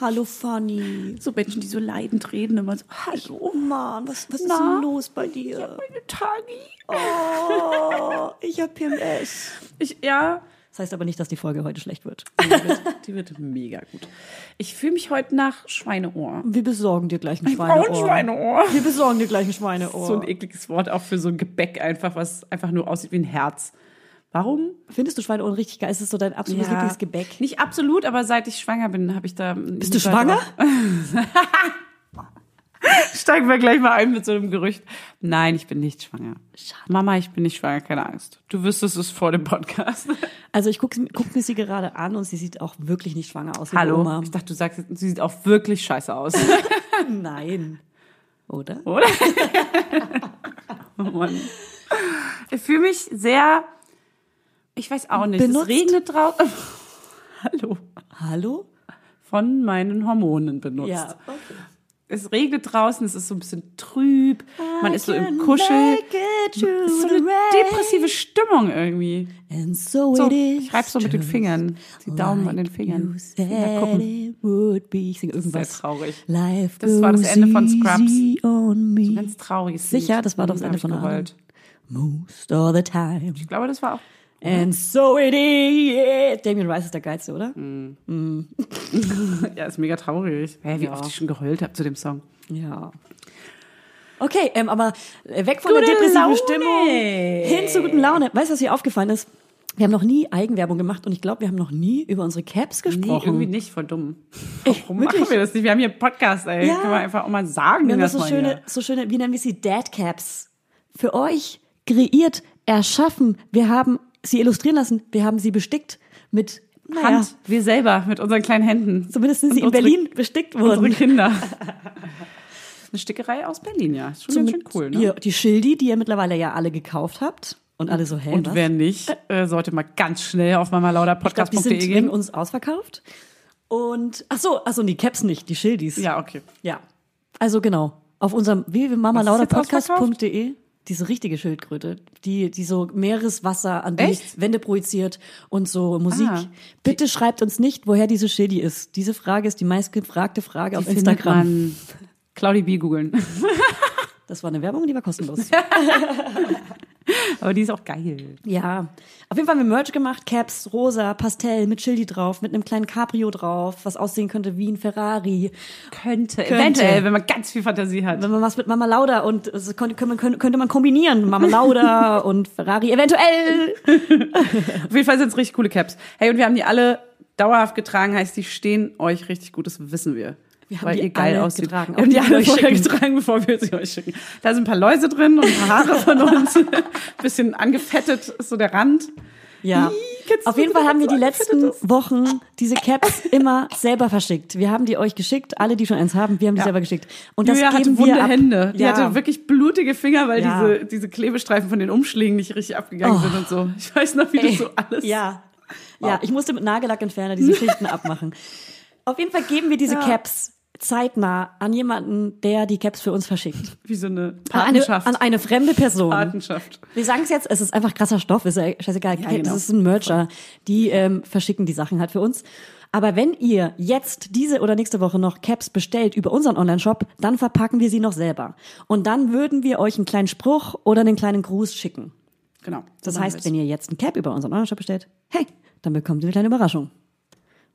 Hallo Fanny. So Menschen, die so leidend reden, immer so, hallo. Oh Mann, was, was ist denn los bei dir? Meine Tagi. Oh, ich hab PMS. Ich, ja, Das heißt aber nicht, dass die Folge heute schlecht wird. die wird, die wird mega gut. Ich fühle mich heute nach Schweineohr. Wir besorgen dir gleich ein Schweineohr. Frauenschweineohr. Wir besorgen dir gleich ein Schweineohr. So ein ekliges Wort auch für so ein Gebäck einfach, was einfach nur aussieht wie ein Herz. Warum? Findest du Schweineohren richtig geil? Ist es so dein absolutes Lieblingsgebäck? Nicht absolut, aber seit ich schwanger bin, habe ich da. Bist du schwanger? Steigen wir gleich mal ein mit so einem Gerücht. Nein, ich bin nicht schwanger. Mama, ich bin nicht schwanger, keine Angst. Du wüsstest es vor dem Podcast. Also ich gucke guck mir sie gerade an und sie sieht auch wirklich nicht schwanger aus. Hallo. Oma. Ich dachte, du sagst, sie sieht auch wirklich scheiße aus. Nein. Oder? Oder? oh Mann. Ich fühle mich sehr, ich weiß auch nicht, Benutzt? es regnet draußen. Hallo. Hallo? Von meinen Hormonen benutzt. Ja, okay. Es regnet draußen, es ist so ein bisschen trüb, man ist so im Kuschel. Es ist so eine depressive Stimmung irgendwie. And so, So, ich reib so mit den Fingern. Die Daumen an den Fingern. Ich singe Sehr irgendwas. traurig. Life Das war das Ende von Scrubs. me. Ganz trauriges Sicher, das war doch das Da Ende von geheult. Most of the time. Ich glaube, das war auch. And so it is. Damien Rice ist der geilste, oder? Ja, ist mega traurig. Hä, wie Ja. oft ich schon geheult habe zu dem Song. Ja. Okay, ähm, aber weg von Gute der depressiven Laune. Stimmung hin zur guten Laune. Weißt du, was hier aufgefallen ist? Wir haben noch nie Eigenwerbung gemacht und ich glaube, wir haben noch nie über unsere Caps Nee, gesprochen. irgendwie nicht, voll dumm. Warum wirklich? machen wir das nicht? Wir haben hier einen Podcast, ey. Ja. Können wir einfach auch mal sagen. Wir haben das so schöne, hier. so schöne, wie nennen wir sie, Dad Caps. Für euch kreiert, erschaffen. Wir haben sie illustrieren lassen. Wir haben sie bestickt mit naja, Hand, wir selber mit unseren kleinen Händen. Zumindest sind sie in unsere- Berlin bestickt Unsere worden. Kinder. Eine Stickerei aus Berlin, ja. Ist schon ganz schön cool, ne? Hier, die Schildi, die ihr mittlerweile ja alle gekauft habt. Und alle so, hä, Und was? wer nicht, äh, sollte mal ganz schnell auf Ich glaube, die sind mamalauderpodcast.de gehen. uns ausverkauft. Und, ach so, ach so, die Caps nicht, die Schildis. Ja, okay. Ja. Also genau, auf unserem www.mamalauderpodcast.de diese richtige Schildkröte, die, die so Meereswasser an die Echt? Wände projiziert und so Musik. Ah. Bitte schreibt uns nicht, woher diese Schildi ist. Diese Frage ist die meistgefragte Frage auf Die findet Instagram. Man Claudi B googeln. Das war eine Werbung, die war kostenlos. Aber die ist auch geil. ja. Auf jeden Fall haben wir Merch gemacht, Caps, rosa, Pastell, mit Schildi drauf, mit einem kleinen Cabrio drauf, was aussehen könnte wie ein Ferrari. Könnte, Könnte. eventuell, wenn man ganz viel Fantasie hat. Wenn man was mit Mama Lauda und das könnte, könnte, könnte man kombinieren. Mama Lauda und Ferrari eventuell. Auf jeden Fall sind es richtig coole Caps. Hey, und wir haben die alle dauerhaft getragen, heißt, die stehen euch richtig gut, das wissen wir. Wir haben weil die ihr geil aussieht. getragen, Wir haben die alle euch vorher schicken. getragen, bevor wir sie euch schicken. Da sind ein paar Läuse drin und ein paar Haare von uns. Bisschen angefettet ist so der Rand. Ja. du Auf jeden Fall haben wir die letzten Wochen diese Caps immer selber verschickt. Wir haben die euch geschickt, alle, die schon eins haben, wir haben die Ja. selber geschickt. Und das Julia geben hatte wunde wir ab. Hände. Die ja. hatte wirklich blutige Finger, weil Ja. diese, diese Klebestreifen von den Umschlägen nicht richtig abgegangen Oh. sind und so. Ich weiß noch, wie Ey, das so alles. Ja. Ja, ich musste mit Nagellackentferner diese Schichten abmachen. Auf jeden Fall geben wir diese Ja. Caps zeitnah an jemanden, der die Caps für uns verschickt. Wie so eine An eine, an eine fremde Person. Patenschaft. Wir sagen es jetzt, es ist einfach krasser Stoff, ist ja scheißegal. Ja, genau. Es ist ein Mercher. Die ähm, verschicken die Sachen halt für uns. Aber wenn ihr jetzt diese oder nächste Woche noch Caps bestellt über unseren Online-Shop, dann verpacken wir sie noch selber. Und dann würden wir euch einen kleinen Spruch oder einen kleinen Gruß schicken. Genau. Das so machen heißt, wenn ihr jetzt ein Cap über unseren Online-Shop bestellt, hey, dann bekommt ihr eine kleine Überraschung.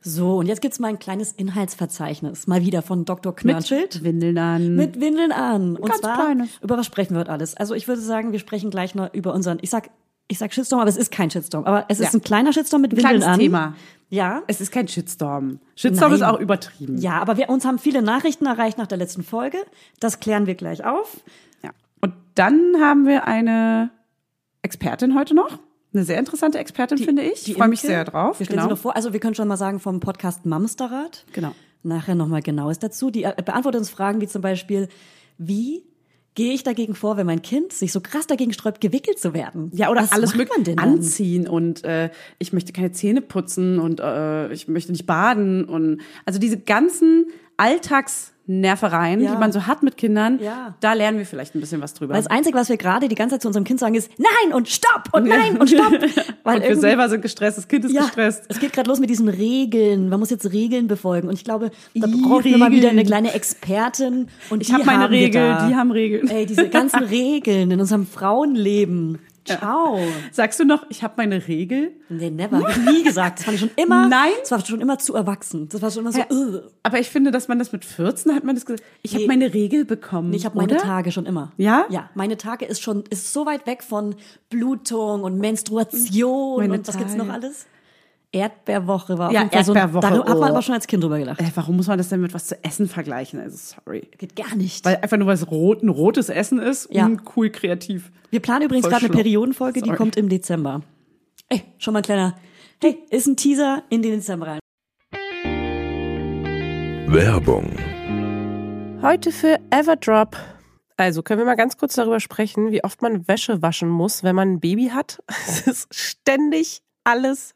So, und jetzt gibt's mal ein kleines Inhaltsverzeichnis. Mal wieder von Dr. Knörnschild. mit Windeln an. Mit Windeln an. Und Ganz zwar, kleines. über was sprechen wir heute alles? Also ich würde sagen, wir sprechen gleich noch über unseren, ich sag, ich sag Shitstorm, aber es ist kein Shitstorm. Aber es ist Ja. ein kleiner Shitstorm mit Ein Windeln kleines an. Thema. Ja. Es ist kein Shitstorm. Shitstorm Nein. ist auch übertrieben. Ja, aber wir, uns haben viele Nachrichten erreicht nach der letzten Folge. Das klären wir gleich auf. Ja. Und dann haben wir eine Expertin heute noch. Eine sehr interessante Expertin, finde ich. Die Ich freue mich sehr drauf. Wir stellen genau. sie noch vor. Also wir können schon mal sagen vom Podcast Mamsterrad. Genau. Nachher nochmal Genaues dazu. Die äh, beantwortet uns Fragen wie zum Beispiel, wie gehe ich dagegen vor, wenn mein Kind sich so krass dagegen sträubt, gewickelt zu werden? Ja, oder Was alles macht man denn dann? anziehen und äh, ich möchte keine Zähne putzen und äh, ich möchte nicht baden und also diese ganzen Alltagsnervereien, Ja. die man so hat mit Kindern, Ja. da lernen wir vielleicht ein bisschen was drüber. Weil das Einzige, was wir gerade die ganze Zeit zu unserem Kind sagen, ist Nein und Stopp und Nein und Stopp. Weil und wir selber sind gestresst, das Kind ist ja, gestresst. es geht gerade los mit diesen Regeln. Man muss jetzt Regeln befolgen. Und ich glaube, da I, brauchen wir mal wieder eine kleine Expertin. Und Ich habe meine Regeln, die haben Regeln. Ey, diese ganzen Regeln in unserem Frauenleben. Ciao. Sagst du noch, ich habe meine Regel? Nee, never. Hab ich nie gesagt. Das fand ich schon immer. Nein? Das war schon immer zu erwachsen. Das war schon immer so. Ja. äh. Aber ich finde, dass man das mit 14 hat man das gesagt. Ich habe Nee. meine Regel bekommen. Nee, Ich habe meine? Tage schon immer. Ja? Ja, meine Tage ist schon ist so weit weg von Blutung und Menstruation Meine und was gibt's noch Tage. alles? Erdbeerwoche war auf Ja, jeden Fall so. Erdbeerwoche, Da hat man oh. aber schon als Kind drüber gelacht. Äh, warum muss man das denn mit was zu essen vergleichen? Also sorry. Geht gar nicht. Weil einfach nur was rot, ein rotes Essen ist, Ja. mm, cool kreativ. Wir planen übrigens gerade eine. Periodenfolge, die Sorry. kommt im Dezember. Ey, schon mal ein kleiner. Hey, ist ein Teaser in den Dezember rein. Werbung. Heute für Everdrop. Also können wir mal ganz kurz darüber sprechen, wie oft man Wäsche waschen muss, wenn man ein Baby hat. Es ist ständig alles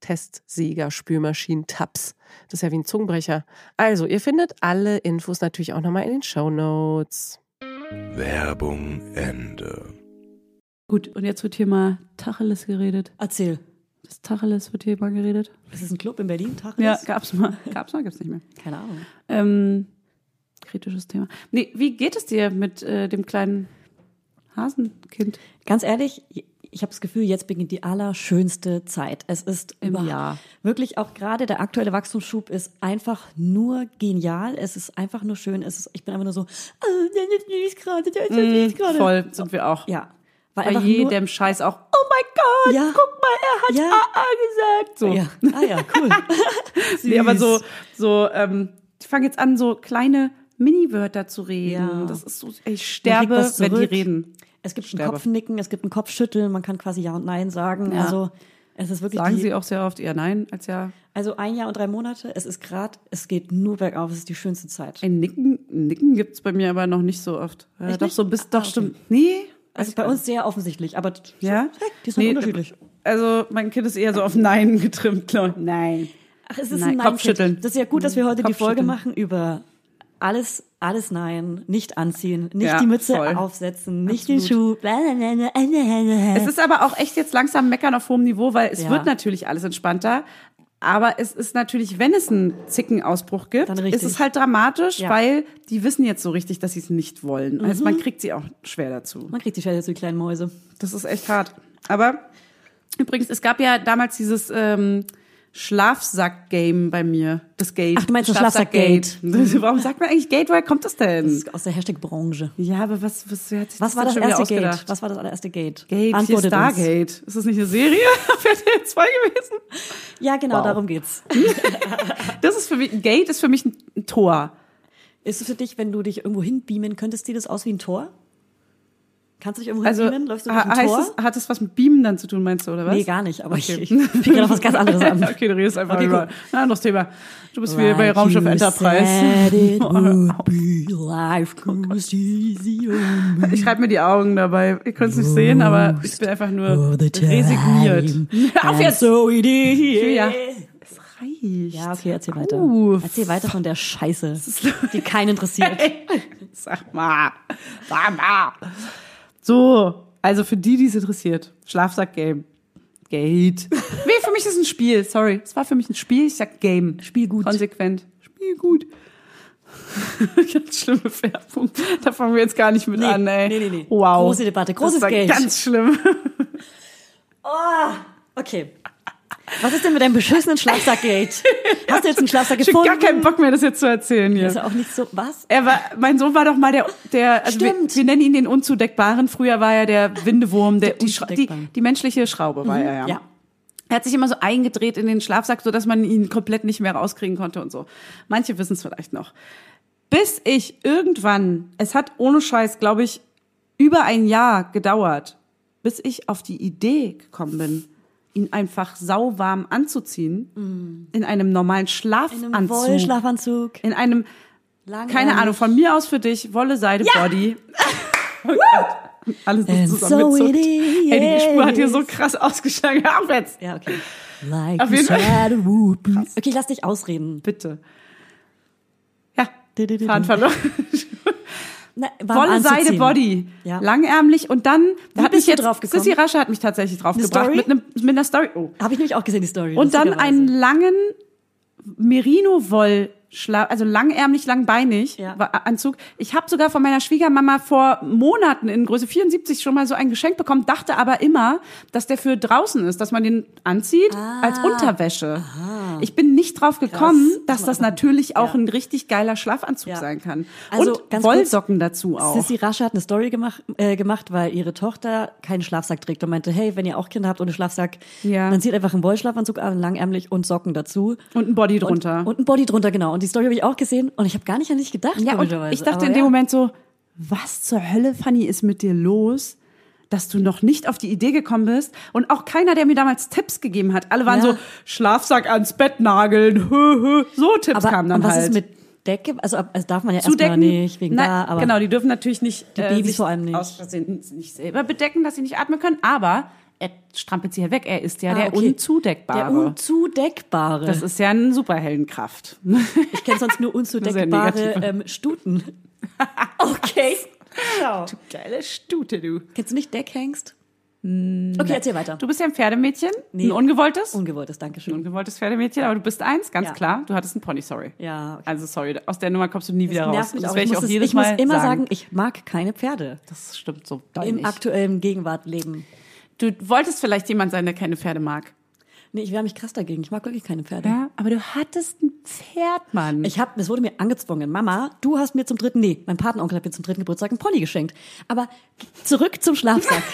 Testsieger, Spülmaschinen, Tabs. Das ist ja wie ein Zungenbrecher. Also, ihr findet alle Infos natürlich auch nochmal in den Show Notes. Werbung Ende. Gut, und jetzt wird hier mal Tacheles geredet. Erzähl. Das Tacheles wird hier mal geredet. Das ist ein Club in Berlin, Tacheles? Ja, gab's mal. Gab's mal, gibt's nicht mehr. Keine Ahnung. Ähm, kritisches Thema. Nee, wie geht es dir mit äh, dem kleinen Hasenkind? Ganz ehrlich, ich habe das Gefühl, jetzt beginnt die allerschönste Zeit. Es ist Im über- Jahr. wirklich auch gerade der aktuelle Wachstumsschub ist einfach nur genial. Es ist einfach nur schön. Es ist, ich bin einfach nur so, ah, der ist gerade, der ist so süß gerade. Voll sind wir auch. Ja. Weil Bei jedem Scheiß auch, oh mein Gott, Ja. guck mal, er hat Ja. AA gesagt. So. nur, ja. Ah ja, cool. Nee, aber so, so, ähm, ich fange jetzt an, so kleine Mini-Wörter zu reden. Ja. Das ist so, ich sterbe, wenn die reden. Es gibt ein Sterbe. Kopfnicken, es gibt ein Kopfschütteln, man kann quasi Ja und Nein sagen. Ja. Also es ist wirklich Sagen die, sie auch sehr oft eher nein als ja. also ein Jahr und drei Monate. Es ist gerade, es geht nur bergauf. Es ist die schönste Zeit. Ein Nicken, Nicken gibt's bei mir aber noch nicht so oft. Ja, Echt doch nicht? so bis, Ah, doch okay. stimmt. Nee. Also bei uns sehr offensichtlich, aber so, Ja? hey, die sind Nee, unterschiedlich. Also mein Kind ist eher so auf Nein getrimmt, glaube ich. Nein. Ach, es ist Nein, ein Nein Kopfschütteln. Das ist ja gut, dass wir heute die Folge machen über alles, alles Nein, nicht anziehen, nicht Ja, die Mütze voll. aufsetzen, nicht den Schuh. Absolut. Es ist aber auch echt jetzt langsam meckern auf hohem Niveau, weil es Ja. wird natürlich alles entspannter. Aber es ist natürlich, wenn es einen Zickenausbruch gibt, ist es halt dramatisch, Ja. weil die wissen jetzt so richtig, dass sie es nicht wollen. Also man kriegt sie auch schwer dazu. Man kriegt die Schelle zu die kleinen Mäuse. Das ist echt hart. Aber übrigens, es gab ja damals dieses ähm, Schlafsack-Game bei mir. Das Gate. Ach, du meinst das Schlafsack-Gate. Warum sagt man eigentlich Gate? Woher kommt das denn? Das ist aus der Hashtag-Branche. ja, aber was, was, wer hat sich Was war das schon wieder erste Gate? ausgedacht? Was war das allererste Gate? Gate, hier Antwortet uns. Stargate. Ist das nicht eine Serie RTL 2 gewesen? Ja, genau, Wow. darum geht's. Das ist für mich, ein Gate ist für mich ein ein Tor. Ist es für dich, wenn du dich irgendwo hinbeamen könntest, sieht das aus wie ein Tor? Kannst du dich irgendwo Also, hinbeamen? Läufst du durch ein Tor? es, hat das was mit Beamen dann zu tun, meinst du, oder was? Nee, gar nicht, aber Okay. ich, ich pick gerade auf was ganz anderes an. okay, du redest einfach Okay, über cool. ein anderes Thema. Du bist wieder bei Like Raumschiff Enterprise. me. Ich reibe mir die Augen dabei. Ihr könnt es nicht sehen, aber ich bin einfach nur resigniert. Auf And jetzt! So. Ja. Es reicht. Ja, okay, erzähl weiter. Uff. Erzähl weiter von der Scheiße, die keinen interessiert. Sag mal. Sag mal. So, also für die, die es interessiert. Schlafsack-Game. Gate. Nee, für mich ist es ein Spiel. Sorry. Es war für mich ein Spiel. Ich sag Game. Spiel gut. Konsequent. Spiel gut. ganz schlimme Färbung. Da fangen wir jetzt gar nicht mit Nee, an, ey. nee, nee, nee. Wow. Große Debatte, großes das war Geld. ganz schlimm. Okay. Was ist denn mit deinem beschissenen Schlafsackgate? Hast du jetzt einen Schlafsack Ich hab gefunden? gar keinen Bock mehr, das jetzt zu erzählen hier. Ist auch nicht so, was? Er war, mein Sohn war doch mal der, der also wir, Stimmt. wir nennen ihn den Unzudeckbaren. Früher war er der Windewurm, der, Der die, die, die menschliche Schraube war er, ja. Ja. Er hat sich immer so eingedreht in den Schlafsack, so dass man ihn komplett nicht mehr rauskriegen konnte und so. Manche wissen es vielleicht noch. Bis ich irgendwann, es hat ohne Scheiß, glaube ich, über ein Jahr gedauert, bis ich auf die Idee gekommen bin, ihn einfach sauwarm anzuziehen, in einem normalen In einem Schlafanzug, Wollschlafanzug. in einem Lang keine Ahnung, von mir aus für dich, Wolle, Seide, Body. Oh. Alles ist zusammengezuckt. so. Ey, die Spur hat hier so krass ausgeschlagen. Hör Auf jetzt! Ja, okay. Like Auf jeden Fall. Okay, lass dich ausreden. Bitte. Ja, du. verloren. Na, Wolle, Seide. Body. Ja. Langärmlich und dann Wie hat mich jetzt, drauf gekommen? Sissy Rasche hat mich tatsächlich draufgebracht mit, einem, mit einer Story. Oh. Habe ich nämlich auch gesehen, die Story. Und dann einen langen Merino-Woll, also langärmlich, langbeinig Ja. war- Anzug. Ich habe sogar von meiner Schwiegermama vor Monaten in Größe 74 schon mal so ein Geschenk bekommen, dachte aber immer, dass der für draußen ist, dass man den anzieht als Unterwäsche. Ich bin nicht drauf gekommen, dass Muss man das natürlich auch Ja. ein richtig geiler Schlafanzug Ja. sein kann. Also, Und ganz kurz, Wollsocken dazu auch. Sissy Rasche hat eine Story gemacht, äh, gemacht, weil ihre Tochter keinen Schlafsack trägt und meinte, hey, wenn ihr auch Kinder habt ohne Schlafsack, Ja. dann zieht einfach einen Wollschlafanzug an, langärmlich und Socken dazu. Und ein Body drunter. Und, und ein Body drunter, genau. Und die Story habe ich auch gesehen und ich habe gar nicht an dich gedacht. Ja, und ich dachte Aber in dem ja. Moment so, was zur Hölle, Fanny, ist mit dir los? Dass du noch nicht auf die Idee gekommen bist und auch keiner, der mir damals Tipps gegeben hat. Alle waren Ja. so, Schlafsack ans Bett nageln, hö, hö. so Tipps Aber kamen dann und was halt. ist mit Decke? Also, also darf man ja erstmal nicht, wegen Nein, da, aber genau, die dürfen natürlich nicht, Die äh, Babys sich vor allem nicht. aus Versehen nicht selber bedecken, dass sie nicht atmen können, aber er strampelt sie ja weg. Er ist ja Ah, der okay. Unzudeckbare. der Unzudeckbare. das ist ja eine Superheldenkraft. ich kenne sonst nur unzudeckbare ähm, Stuten. okay. Schau. Geile Stute, du. Kennst du nicht Deckhengst? Okay, erzähl weiter. Du bist ja ein Pferdemädchen, Nee. ein ungewolltes. Ungewolltes, ein Dankeschön. ungewolltes Pferdemädchen, aber du bist eins, ganz Ja. klar. Du hattest einen Pony, sorry. Ja, okay. Also sorry, aus der Nummer kommst du nie wieder Das raus. nervt mich das auch. Ich ich muss, auch es- ich muss immer sagen. sagen, ich mag keine Pferde. Das stimmt so Im aktuellen Gegenwartleben. Du wolltest vielleicht jemand sein, der keine Pferde mag. Nee, ich wehre mich krass dagegen. Ich mag wirklich keine Pferde. Ja, aber du hattest ein Pferd, Mann. Ich habe, es wurde mir angezwungen. Mama, du hast mir zum dritten, nee, mein Patenonkel hat mir zum dritten Geburtstag einen Pony geschenkt. Aber zurück zum Schlafsack.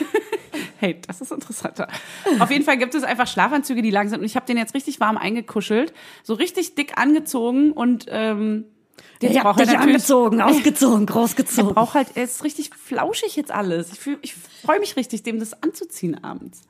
Hey, das ist interessanter. Auf jeden Fall gibt es einfach Schlafanzüge, die lang sind. Und ich habe den jetzt richtig warm eingekuschelt, so richtig dick angezogen und ähm, den ich hab braucht er dich natürlich- angezogen, ausgezogen, Er großgezogen. braucht halt, er ist richtig flauschig jetzt alles. Ich, fühl- ich freue mich richtig, dem das anzuziehen abends.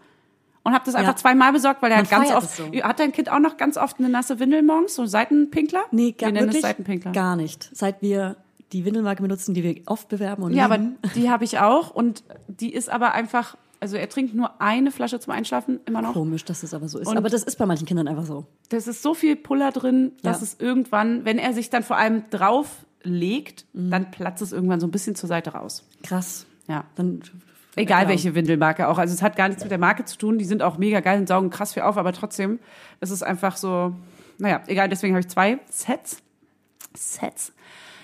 Und habe das einfach Ja. zweimal besorgt, weil er hat ganz oft, so. hat dein Kind auch noch ganz oft eine nasse Windel morgens, so Seitenpinkler? Nee, Wir gar, nennen wirklich Seitenpinkler. gar nicht. Seit wir die Windelmarke benutzen, die wir oft bewerben und Ja, aber lieben. die habe ich auch und die ist aber einfach, also er trinkt nur eine Flasche zum Einschlafen immer noch. Komisch, dass das aber so ist. Und- aber das ist bei manchen Kindern einfach so. Das ist so viel Puller drin, dass Ja. es irgendwann, wenn er sich dann vor allem drauf legt, Mhm. dann platzt es irgendwann so ein bisschen zur Seite raus. Krass. Ja. Dann Egal Genau. welche Windelmarke auch. Also es hat gar nichts mit der Marke zu tun. Die sind auch mega geil und saugen krass viel auf, aber trotzdem ist es einfach so, naja, egal, deswegen habe ich zwei Sets. Sets.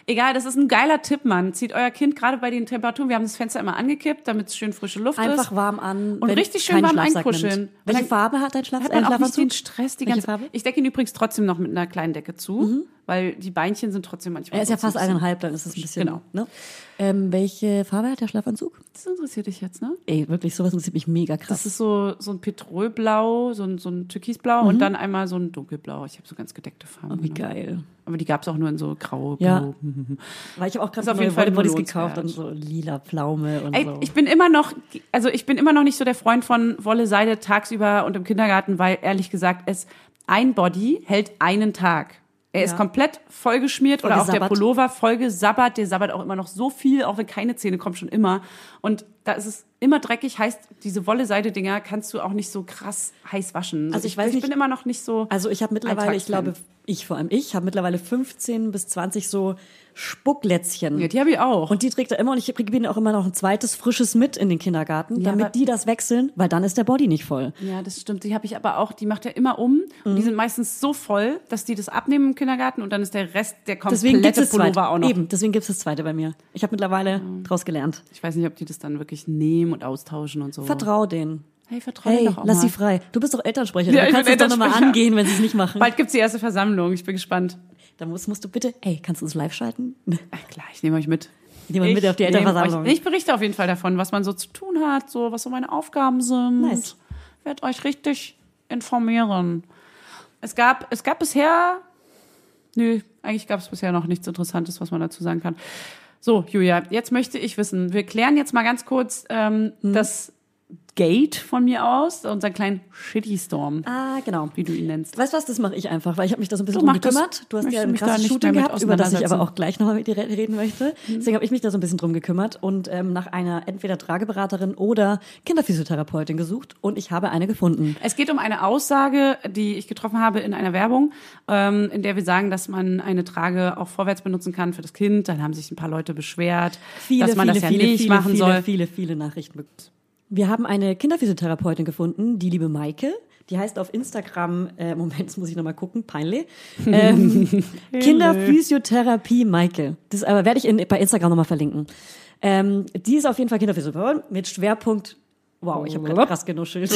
Egal, das ist ein geiler Tipp, Mann. Zieht euer Kind gerade bei den Temperaturen, wir haben das Fenster immer angekippt, damit es schön frische Luft Einfach ist. warm an. Und richtig schön warm Schlafsack einkuscheln. nimmt. Welche Farbe hat dein Schlaf hat man auch nicht den? Stress die Welche ganze Farbe? Ich decke ihn übrigens trotzdem noch mit einer kleinen Decke zu, weil die Beinchen sind trotzdem manchmal. Er ist ja fast eineinhalb, dann ist es ein bisschen. Genau. Ne? Ähm, welche Farbe hat der Schlafanzug? Das interessiert dich jetzt, ne? Ey, wirklich, sowas interessiert mich mega krass. Das ist so, so ein Petrolblau, so ein, so ein Türkisblau und dann einmal so ein Dunkelblau. Ich habe so ganz gedeckte Farben. Mhm. oh, wie genommen. geil. Aber die gab es auch nur in so grau, Ja. blau. Weil ich habe auch gerade auf jeden Fall belohnenswert. gekauft und so lila Pflaume und Ey, so. ich bin immer noch, also ich bin immer noch nicht so der Freund von Wolle Seide tagsüber und im Kindergarten, weil ehrlich gesagt es ein Body hält einen Tag. Er ist Ja. komplett vollgeschmiert oder auch der. Pullover vollgesabbert. Der sabbert auch immer noch so viel, auch wenn keine Zähne kommen, schon immer. Und da ist es immer dreckig, heißt, diese Wolle-Seide-Dinger kannst du auch nicht so krass heiß waschen. Also ich weiß ich nicht- bin immer noch nicht so. Also ich habe mittlerweile, ich glaube, ich vor allem ich, habe mittlerweile 15 bis 20 so Spucklätzchen. ja, die habe ich auch. Und die trägt er immer und ich kriege ihnen auch immer noch ein zweites frisches mit in den Kindergarten, Ja, damit die das wechseln, weil dann ist der Body nicht voll. Ja, das stimmt. Die habe ich aber auch, die macht er immer um. Und Mhm. die sind meistens so voll, dass die das abnehmen im Kindergarten und dann ist der Rest, der Deswegen gibt komplette es das zweite. Pullover auch noch. Eben, deswegen gibt es das zweite bei mir. Ich habe mittlerweile draus gelernt. Ich weiß nicht, ob die das dann wirklich nehmen und austauschen und so. Vertrau denen. Hey, vertrau Hey, denen doch auch lass mal. sie frei. Du bist doch Elternsprecher. Ja, du ich kannst es doch nochmal angehen, wenn sie es nicht machen. Bald gibt's die erste Versammlung. Ich bin gespannt. Dann musst, musst du bitte, ey, kannst du uns live schalten? Ja, klar, ich nehme euch mit. Nehmen wir mit auf die Elternversammlung. Euch, ich berichte auf jeden Fall davon, was man so zu tun hat, so was so meine Aufgaben sind. Nice. Werd euch richtig informieren. Es gab, es gab bisher, nö, eigentlich gab es bisher noch nichts Interessantes, was man dazu sagen kann. So, Julia, jetzt möchte ich wissen, wir klären jetzt mal ganz kurz ähm, Hm. das Gate von mir aus, unseren kleinen Shitty Storm, Ah, genau. wie du ihn nennst. Weißt du was, das mache ich einfach, weil ich habe mich da so ein bisschen drum gekümmert. Du hast ja ein krasses Shooting gehabt, über das ich aber auch gleich noch mit dir re- reden möchte. Deswegen habe ich mich da so ein bisschen drum gekümmert und ähm, nach einer entweder Trageberaterin oder Kinderphysiotherapeutin gesucht und ich habe eine gefunden. Es geht um eine Aussage, die ich getroffen habe in einer Werbung, ähm, in der wir sagen, dass man eine Trage auch vorwärts benutzen kann für das Kind. Dann haben sich ein paar Leute beschwert, Viele, dass man viele, das ja viele, nicht machen viele, soll. viele, viele Nachrichten bekommen. Wir haben eine Kinderphysiotherapeutin gefunden, die liebe Maike. Die heißt auf Instagram, äh, Moment, jetzt muss ich nochmal gucken, peinlich. Ähm, Kinderphysiotherapie Maike. Das aber werde ich in, bei Instagram nochmal verlinken. Ähm, die ist auf jeden Fall Kinderphysiotherapeutin mit Schwerpunkt, wow, ich habe gerade krass genuschelt.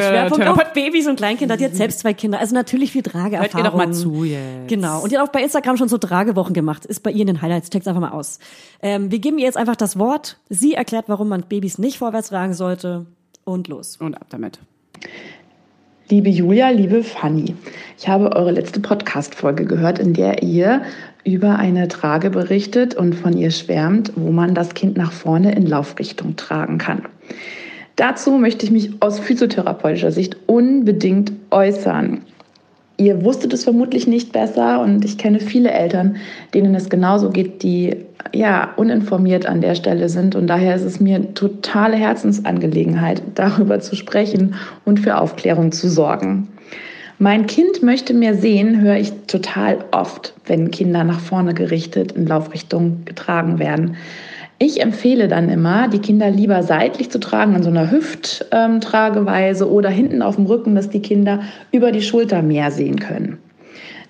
Schwerpunkt auf Babys und Kleinkinder. Die hat selbst zwei Kinder. Also natürlich viel Trageerfahrung. Hört ihr doch mal zu jetzt. Genau. Und die hat auch bei Instagram schon so Tragewochen gemacht. Ist bei ihr in den Highlights. Check's einfach mal aus. Ähm, wir geben ihr jetzt einfach das Wort. Sie erklärt, warum man Babys nicht vorwärts tragen sollte. Und los. Und ab damit. Liebe Julia, liebe Fanny, ich habe eure letzte Podcast-Folge gehört, in der ihr über eine Trage berichtet und von ihr schwärmt, wo man das Kind nach vorne in Laufrichtung tragen kann. Dazu möchte ich mich aus physiotherapeutischer Sicht unbedingt äußern. Ihr wusstet es vermutlich nicht besser und ich kenne viele Eltern, denen es genauso geht, die ja uninformiert an der Stelle sind und daher ist es mir totale Herzensangelegenheit, darüber zu sprechen und für Aufklärung zu sorgen. Mein Kind möchte mehr sehen, höre ich total oft, wenn Kinder nach vorne gerichtet in Laufrichtung getragen werden. Ich empfehle dann immer, die Kinder lieber seitlich zu tragen, in so einer Hüfttrageweise oder hinten auf dem Rücken, dass die Kinder über die Schulter mehr sehen können.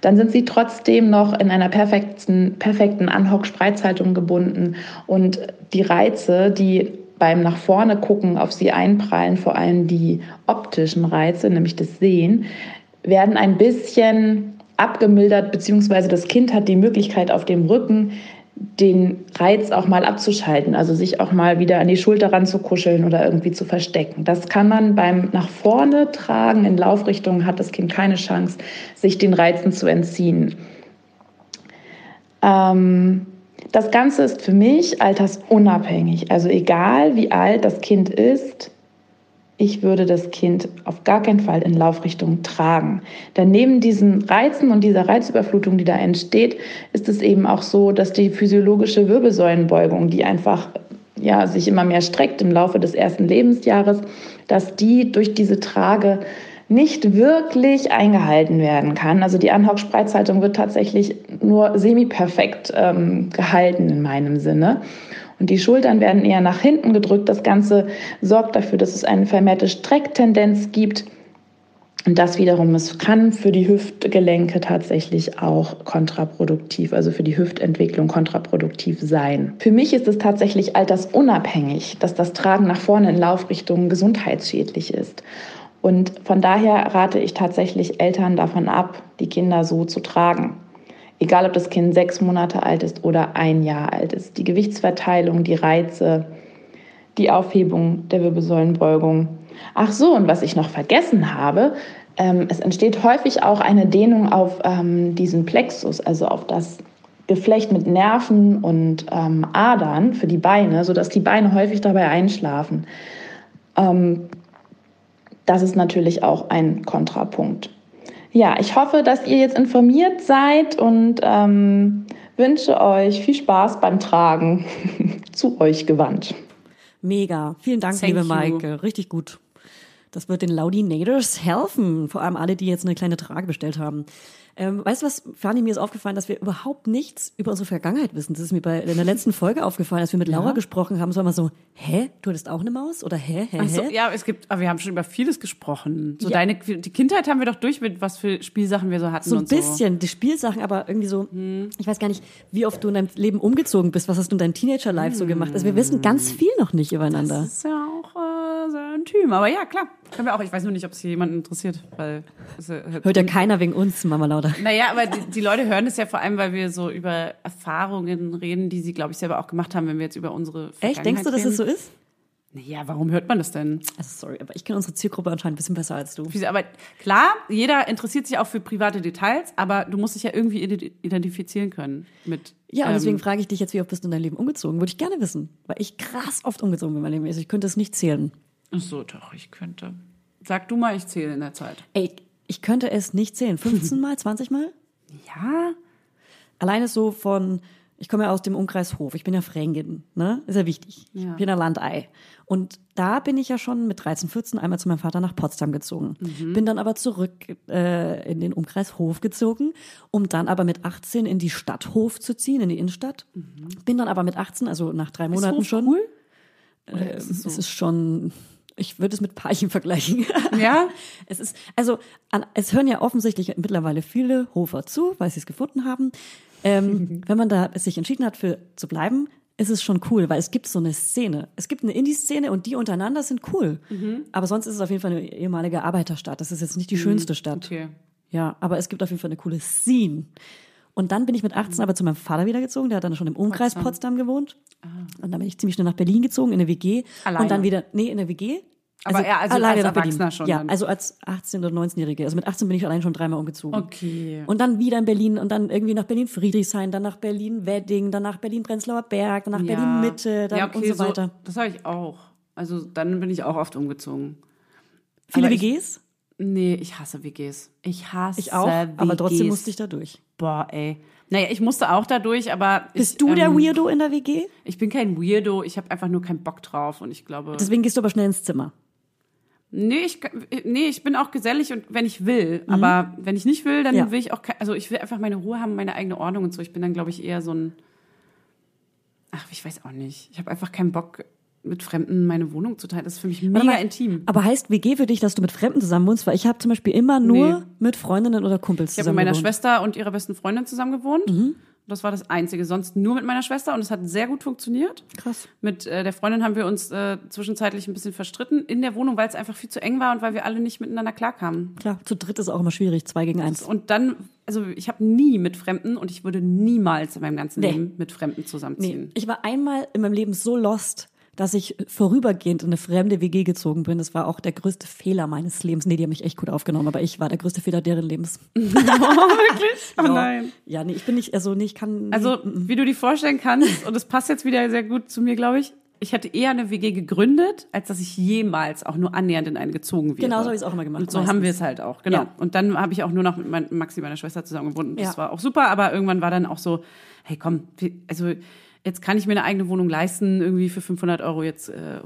Dann sind sie trotzdem noch in einer perfekten, perfekten Anhock-Spreizhaltung gebunden und die Reize, die beim nach vorne gucken auf sie einprallen, vor allem die optischen Reize, nämlich das Sehen, werden ein bisschen abgemildert, beziehungsweise das Kind hat die Möglichkeit auf dem Rücken den Reiz auch mal abzuschalten, also sich auch mal wieder an die Schulter ranzukuscheln oder irgendwie zu verstecken. Das kann man beim nach vorne tragen in Laufrichtung hat das Kind keine Chance, sich den Reizen zu entziehen. Ähm, das Ganze ist für mich altersunabhängig. Also egal wie alt das Kind ist, ich würde das Kind auf gar keinen Fall in Laufrichtung tragen. Denn neben diesen Reizen und dieser Reizüberflutung, die da entsteht, ist es eben auch so, dass die physiologische Wirbelsäulenbeugung, die einfach ja, sich immer mehr streckt im Laufe des ersten Lebensjahres, dass die durch diese Trage nicht wirklich eingehalten werden kann. Also die Anhock-Spreizhaltung wird tatsächlich nur semi-perfekt ähm, gehalten in meinem Sinne. Und die Schultern werden eher nach hinten gedrückt. Das Ganze sorgt dafür, dass es eine vermehrte Strecktendenz gibt. Und das wiederum es kann für die Hüftgelenke tatsächlich auch kontraproduktiv, also für die Hüftentwicklung kontraproduktiv sein. Für mich ist es tatsächlich altersunabhängig, dass das Tragen nach vorne in Laufrichtungen gesundheitsschädlich ist. Und von daher rate ich tatsächlich Eltern davon ab, die Kinder so zu tragen. Egal, ob das Kind sechs Monate alt ist oder ein Jahr alt ist. Die Gewichtsverteilung, die Reize, die Aufhebung der Wirbelsäulenbeugung. Ach so, und was ich noch vergessen habe, ähm, es entsteht häufig auch eine Dehnung auf ähm, diesen Plexus, also auf das Geflecht mit Nerven und ähm, Adern für die Beine, sodass die Beine häufig dabei einschlafen. Ähm, das ist natürlich auch ein Kontrapunkt. Ja, ich hoffe, dass ihr jetzt informiert seid und ähm, wünsche euch viel Spaß beim Tragen zu euch gewandt. Mega. Vielen Dank, Thank liebe you. Maike. Richtig gut. Das wird den Laudinators helfen. Vor allem alle, die jetzt eine kleine Trage bestellt haben. Ähm, weißt du was, Fanny, mir ist aufgefallen, dass wir überhaupt nichts über unsere Vergangenheit wissen. Das ist mir bei in der letzten Folge aufgefallen, als wir mit Laura gesprochen haben. Es war immer so, hä, du hattest auch eine Maus? Oder hä, hä, Ach so, hä? ja, es gibt, aber wir haben schon über vieles gesprochen. So Ja. deine, die Kindheit haben wir doch durch mit, was für Spielsachen wir so hatten So ein und so. bisschen, die Spielsachen, aber irgendwie so, ich weiß gar nicht, wie oft du in deinem Leben umgezogen bist. Was hast du in deinem Teenager-Life so gemacht? Also wir wissen ganz viel noch nicht übereinander. Das ist ja auch äh, sehr intim. Aber ja, klar. Können wir auch. Ich weiß nur nicht, ob es hier jemanden interessiert, weil. äh, Hört ja keiner wegen uns, Mama Lauda. Naja, aber die, die Leute hören es ja vor allem, weil wir so über Erfahrungen reden, die sie, glaube ich, selber auch gemacht haben, wenn wir jetzt über unsere Echt? Denkst du, dass es so ist? Naja, warum hört man das denn? Also sorry, aber ich kenne unsere Zielgruppe anscheinend ein bisschen besser als du. Aber klar, jeder interessiert sich auch für private Details, aber du musst dich ja irgendwie ident- identifizieren können mit. Ja, und ähm, deswegen frage ich dich jetzt, wie oft bist du in deinem Leben umgezogen? Würde ich gerne wissen, weil ich krass oft umgezogen bin in meinem Leben. Also ich könnte es nicht zählen. Ach so, doch, ich könnte. Sag du mal, ich zähle in der Zeit. Ey, ich könnte es nicht zählen. 15 Mal, 20 Mal? Ja? Alleine so von, ich komme ja aus dem Umkreis Hof, ich bin ja Frängin, ne? Ist ja wichtig. Ja. Ich bin ja Landei. Und da bin ich ja schon mit 13, 14 einmal zu meinem Vater nach Potsdam gezogen. Bin dann aber zurück äh, in den Umkreis Hof gezogen, um dann aber mit 18 in die Stadt Hof zu ziehen, in die Innenstadt. Bin dann aber mit 18, also nach drei Monaten Hof schon. cool? Äh, es, ist schon, ich würde es mit Parchim vergleichen. Ja? Es ist, also, an, es hören ja offensichtlich mittlerweile viele Hofer zu, weil sie es gefunden haben. Ähm, wenn man da sich entschieden hat, für zu bleiben, ist es schon cool, weil es gibt so eine Szene. Es gibt eine Indie-Szene und die untereinander sind cool. Mhm. Aber sonst ist es auf jeden Fall eine ehemalige Arbeiterstadt. Das ist jetzt nicht die schönste Stadt. Okay. Ja, aber es gibt auf jeden Fall eine coole Scene. Und dann bin ich mit 18 aber zu meinem Vater wieder gezogen. Der hat dann schon im Umkreis Potsdam, gewohnt. Und dann bin ich ziemlich schnell nach Berlin gezogen, in eine WG. Alleine? Und dann wieder, nee, in der WG. Aber ja, also alleine als nach Berlin. Erwachsener schon Ja, dann. also als 18- oder 19-Jährige. Also mit 18 bin ich allein schon dreimal umgezogen. Okay. Und dann wieder in Berlin und dann irgendwie nach Berlin-Friedrichshain, dann nach Berlin-Wedding, dann nach Berlin-Prenzlauer Berg, dann nach Berlin-Mitte, dann ja, okay, und so weiter. das habe ich auch. Also dann bin ich auch oft umgezogen. Viele aber WGs? Nee, ich hasse WGs. Ich hasse Ich auch, WGs. aber trotzdem musste ich da durch. Boah, ey. Naja, ich musste auch da durch, aber. Bist ich, du der ähm, Weirdo in der WG? Ich bin kein Weirdo, ich habe einfach nur keinen Bock drauf und ich glaube. Deswegen gehst du aber schnell ins Zimmer. Nee, ich, nee, ich bin auch gesellig und wenn ich will, aber wenn ich nicht will, dann Mhm. Ja. will ich auch, also ich will einfach meine Ruhe haben, meine eigene Ordnung und so. Ich bin dann, glaube ich, eher so ein, ach, ich weiß auch nicht. Ich habe einfach keinen Bock, mit Fremden meine Wohnung zu teilen. Das ist für mich mega mal, intim. Aber heißt WG für dich, dass du mit Fremden zusammen wohnst? Weil ich habe zum Beispiel immer nur Nee. mit Freundinnen oder Kumpels Ich habe zusammen mit meiner gewohnt. Schwester und ihrer besten Freundin zusammen gewohnt. Mhm. Das war das Einzige. Sonst nur mit meiner Schwester und es hat sehr gut funktioniert. Krass. Mit äh, der Freundin haben wir uns äh, zwischenzeitlich ein bisschen verstritten in der Wohnung, weil es einfach viel zu eng war und weil wir alle nicht miteinander klarkamen. Klar, zu dritt ist auch immer schwierig, zwei gegen eins. Und dann, also ich habe nie mit Fremden und ich würde niemals in meinem ganzen Nee. Leben mit Fremden zusammenziehen. Nee, ich war einmal in meinem Leben so lost, dass ich vorübergehend in eine fremde WG gezogen bin. Das war auch der größte Fehler meines Lebens. Nee, die haben mich echt gut aufgenommen, aber ich war der größte Fehler deren Lebens. Wirklich? Oh Ja. nein. Ja, nee, ich bin nicht, also nee, ich kann. Also, wie du dir vorstellen kannst, und das passt jetzt wieder sehr gut zu mir, glaube ich, ich hätte eher eine WG gegründet, als dass ich jemals auch nur annähernd in eine gezogen wäre. Genau so habe ich es auch immer gemacht. Und so meistens. haben wir es halt auch, genau. Ja. Und dann habe ich auch nur noch mit Maxi, meiner Schwester, zusammen gewohnt. Und Das Ja. war auch super, aber irgendwann war dann auch so, hey komm, also jetzt kann ich mir eine eigene Wohnung leisten, irgendwie für 500 Euro jetzt äh,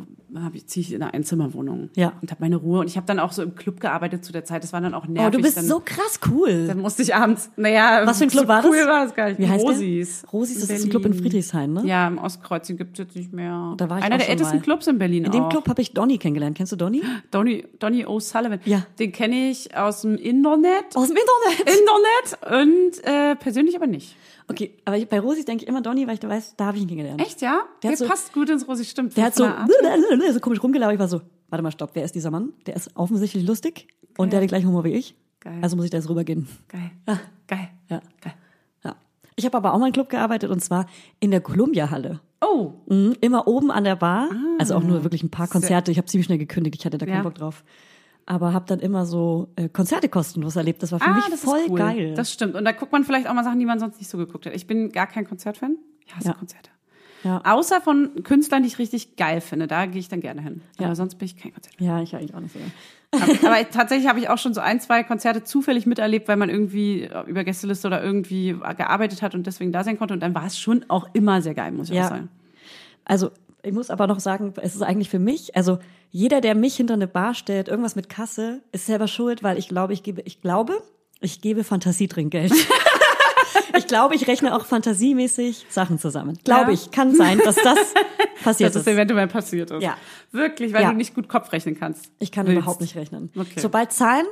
ich, ziehe ich in eine Einzimmerwohnung Ja. und habe meine Ruhe. Und ich habe dann auch so im Club gearbeitet zu der Zeit. Das war dann auch Oh, nervig. du bist dann, so krass cool. Dann musste ich abends, naja, Was für ein Club so war das? cool war das gar nicht. Wie heißt Rosis. der? Rosis, das ist ein Club in Friedrichshain, ne? Ja, im Ostkreuz, den gibt's jetzt nicht mehr. Da war ich Einer der ältesten mal. Clubs in Berlin In dem auch. Club habe ich Donny kennengelernt. Kennst du Donny? Donny, Donny O'Sullivan. Ja. Den kenne ich aus dem Internet. Aus dem Internet. Internet und äh, persönlich aber nicht. Okay, aber bei Rosis denke ich immer Donny, weil ich weiß, da habe ich ihn kennengelernt. Echt, ja? Der Der, so- passt gut ins Rosi, stimmt. Der hat so, so komisch rumgelaufen. Ich war so, warte mal, stopp, wer ist dieser Mann? Der ist offensichtlich lustig und der hat den gleichen Humor wie ich. Geil. Also muss ich da jetzt rübergehen. Geil. Ja. Geil. Ja. Geil. ja. Ich habe aber auch mal im Club gearbeitet und zwar in der Columbia-Halle. Oh, Mhm, immer oben an der Bar. Also auch nur wirklich ein paar Konzerte. Ich habe ziemlich schnell gekündigt, ich hatte da keinen Ja. Bock drauf. Aber habe dann immer so äh, Konzerte kostenlos erlebt. Das war für ah, mich das voll cool. geil. Das stimmt. Und da guckt man vielleicht auch mal Sachen, die man sonst nicht so geguckt hat. Ich bin gar kein Konzertfan. Ich hasse Ja. Konzerte. ja. Außer von Künstlern, die ich richtig geil finde. Da gehe ich dann gerne hin. Ja. Aber sonst bin ich kein Konzert. ja, ich eigentlich auch nicht so. aber, aber tatsächlich habe ich auch schon so ein, zwei Konzerte zufällig miterlebt, weil man irgendwie über Gästeliste oder irgendwie gearbeitet hat und deswegen da sein konnte. Und dann war es schon auch immer sehr geil, muss ich Ja. auch sagen. Also ich muss aber noch sagen, es ist eigentlich für mich, also jeder, der mich hinter eine Bar stellt, irgendwas mit Kasse, ist selber schuld, weil ich glaube, ich gebe, ich glaube, ich gebe Fantasietrinkgeld. ich glaube, ich rechne auch fantasiemäßig Sachen zusammen. Glaube Ja. ich. Kann sein, dass das passiert Dass ist. das eventuell passiert ist. Ja. Wirklich, weil Ja. du nicht gut Kopf rechnen kannst. Ich kann Willst. überhaupt nicht rechnen. Okay. Sobald Zahlen,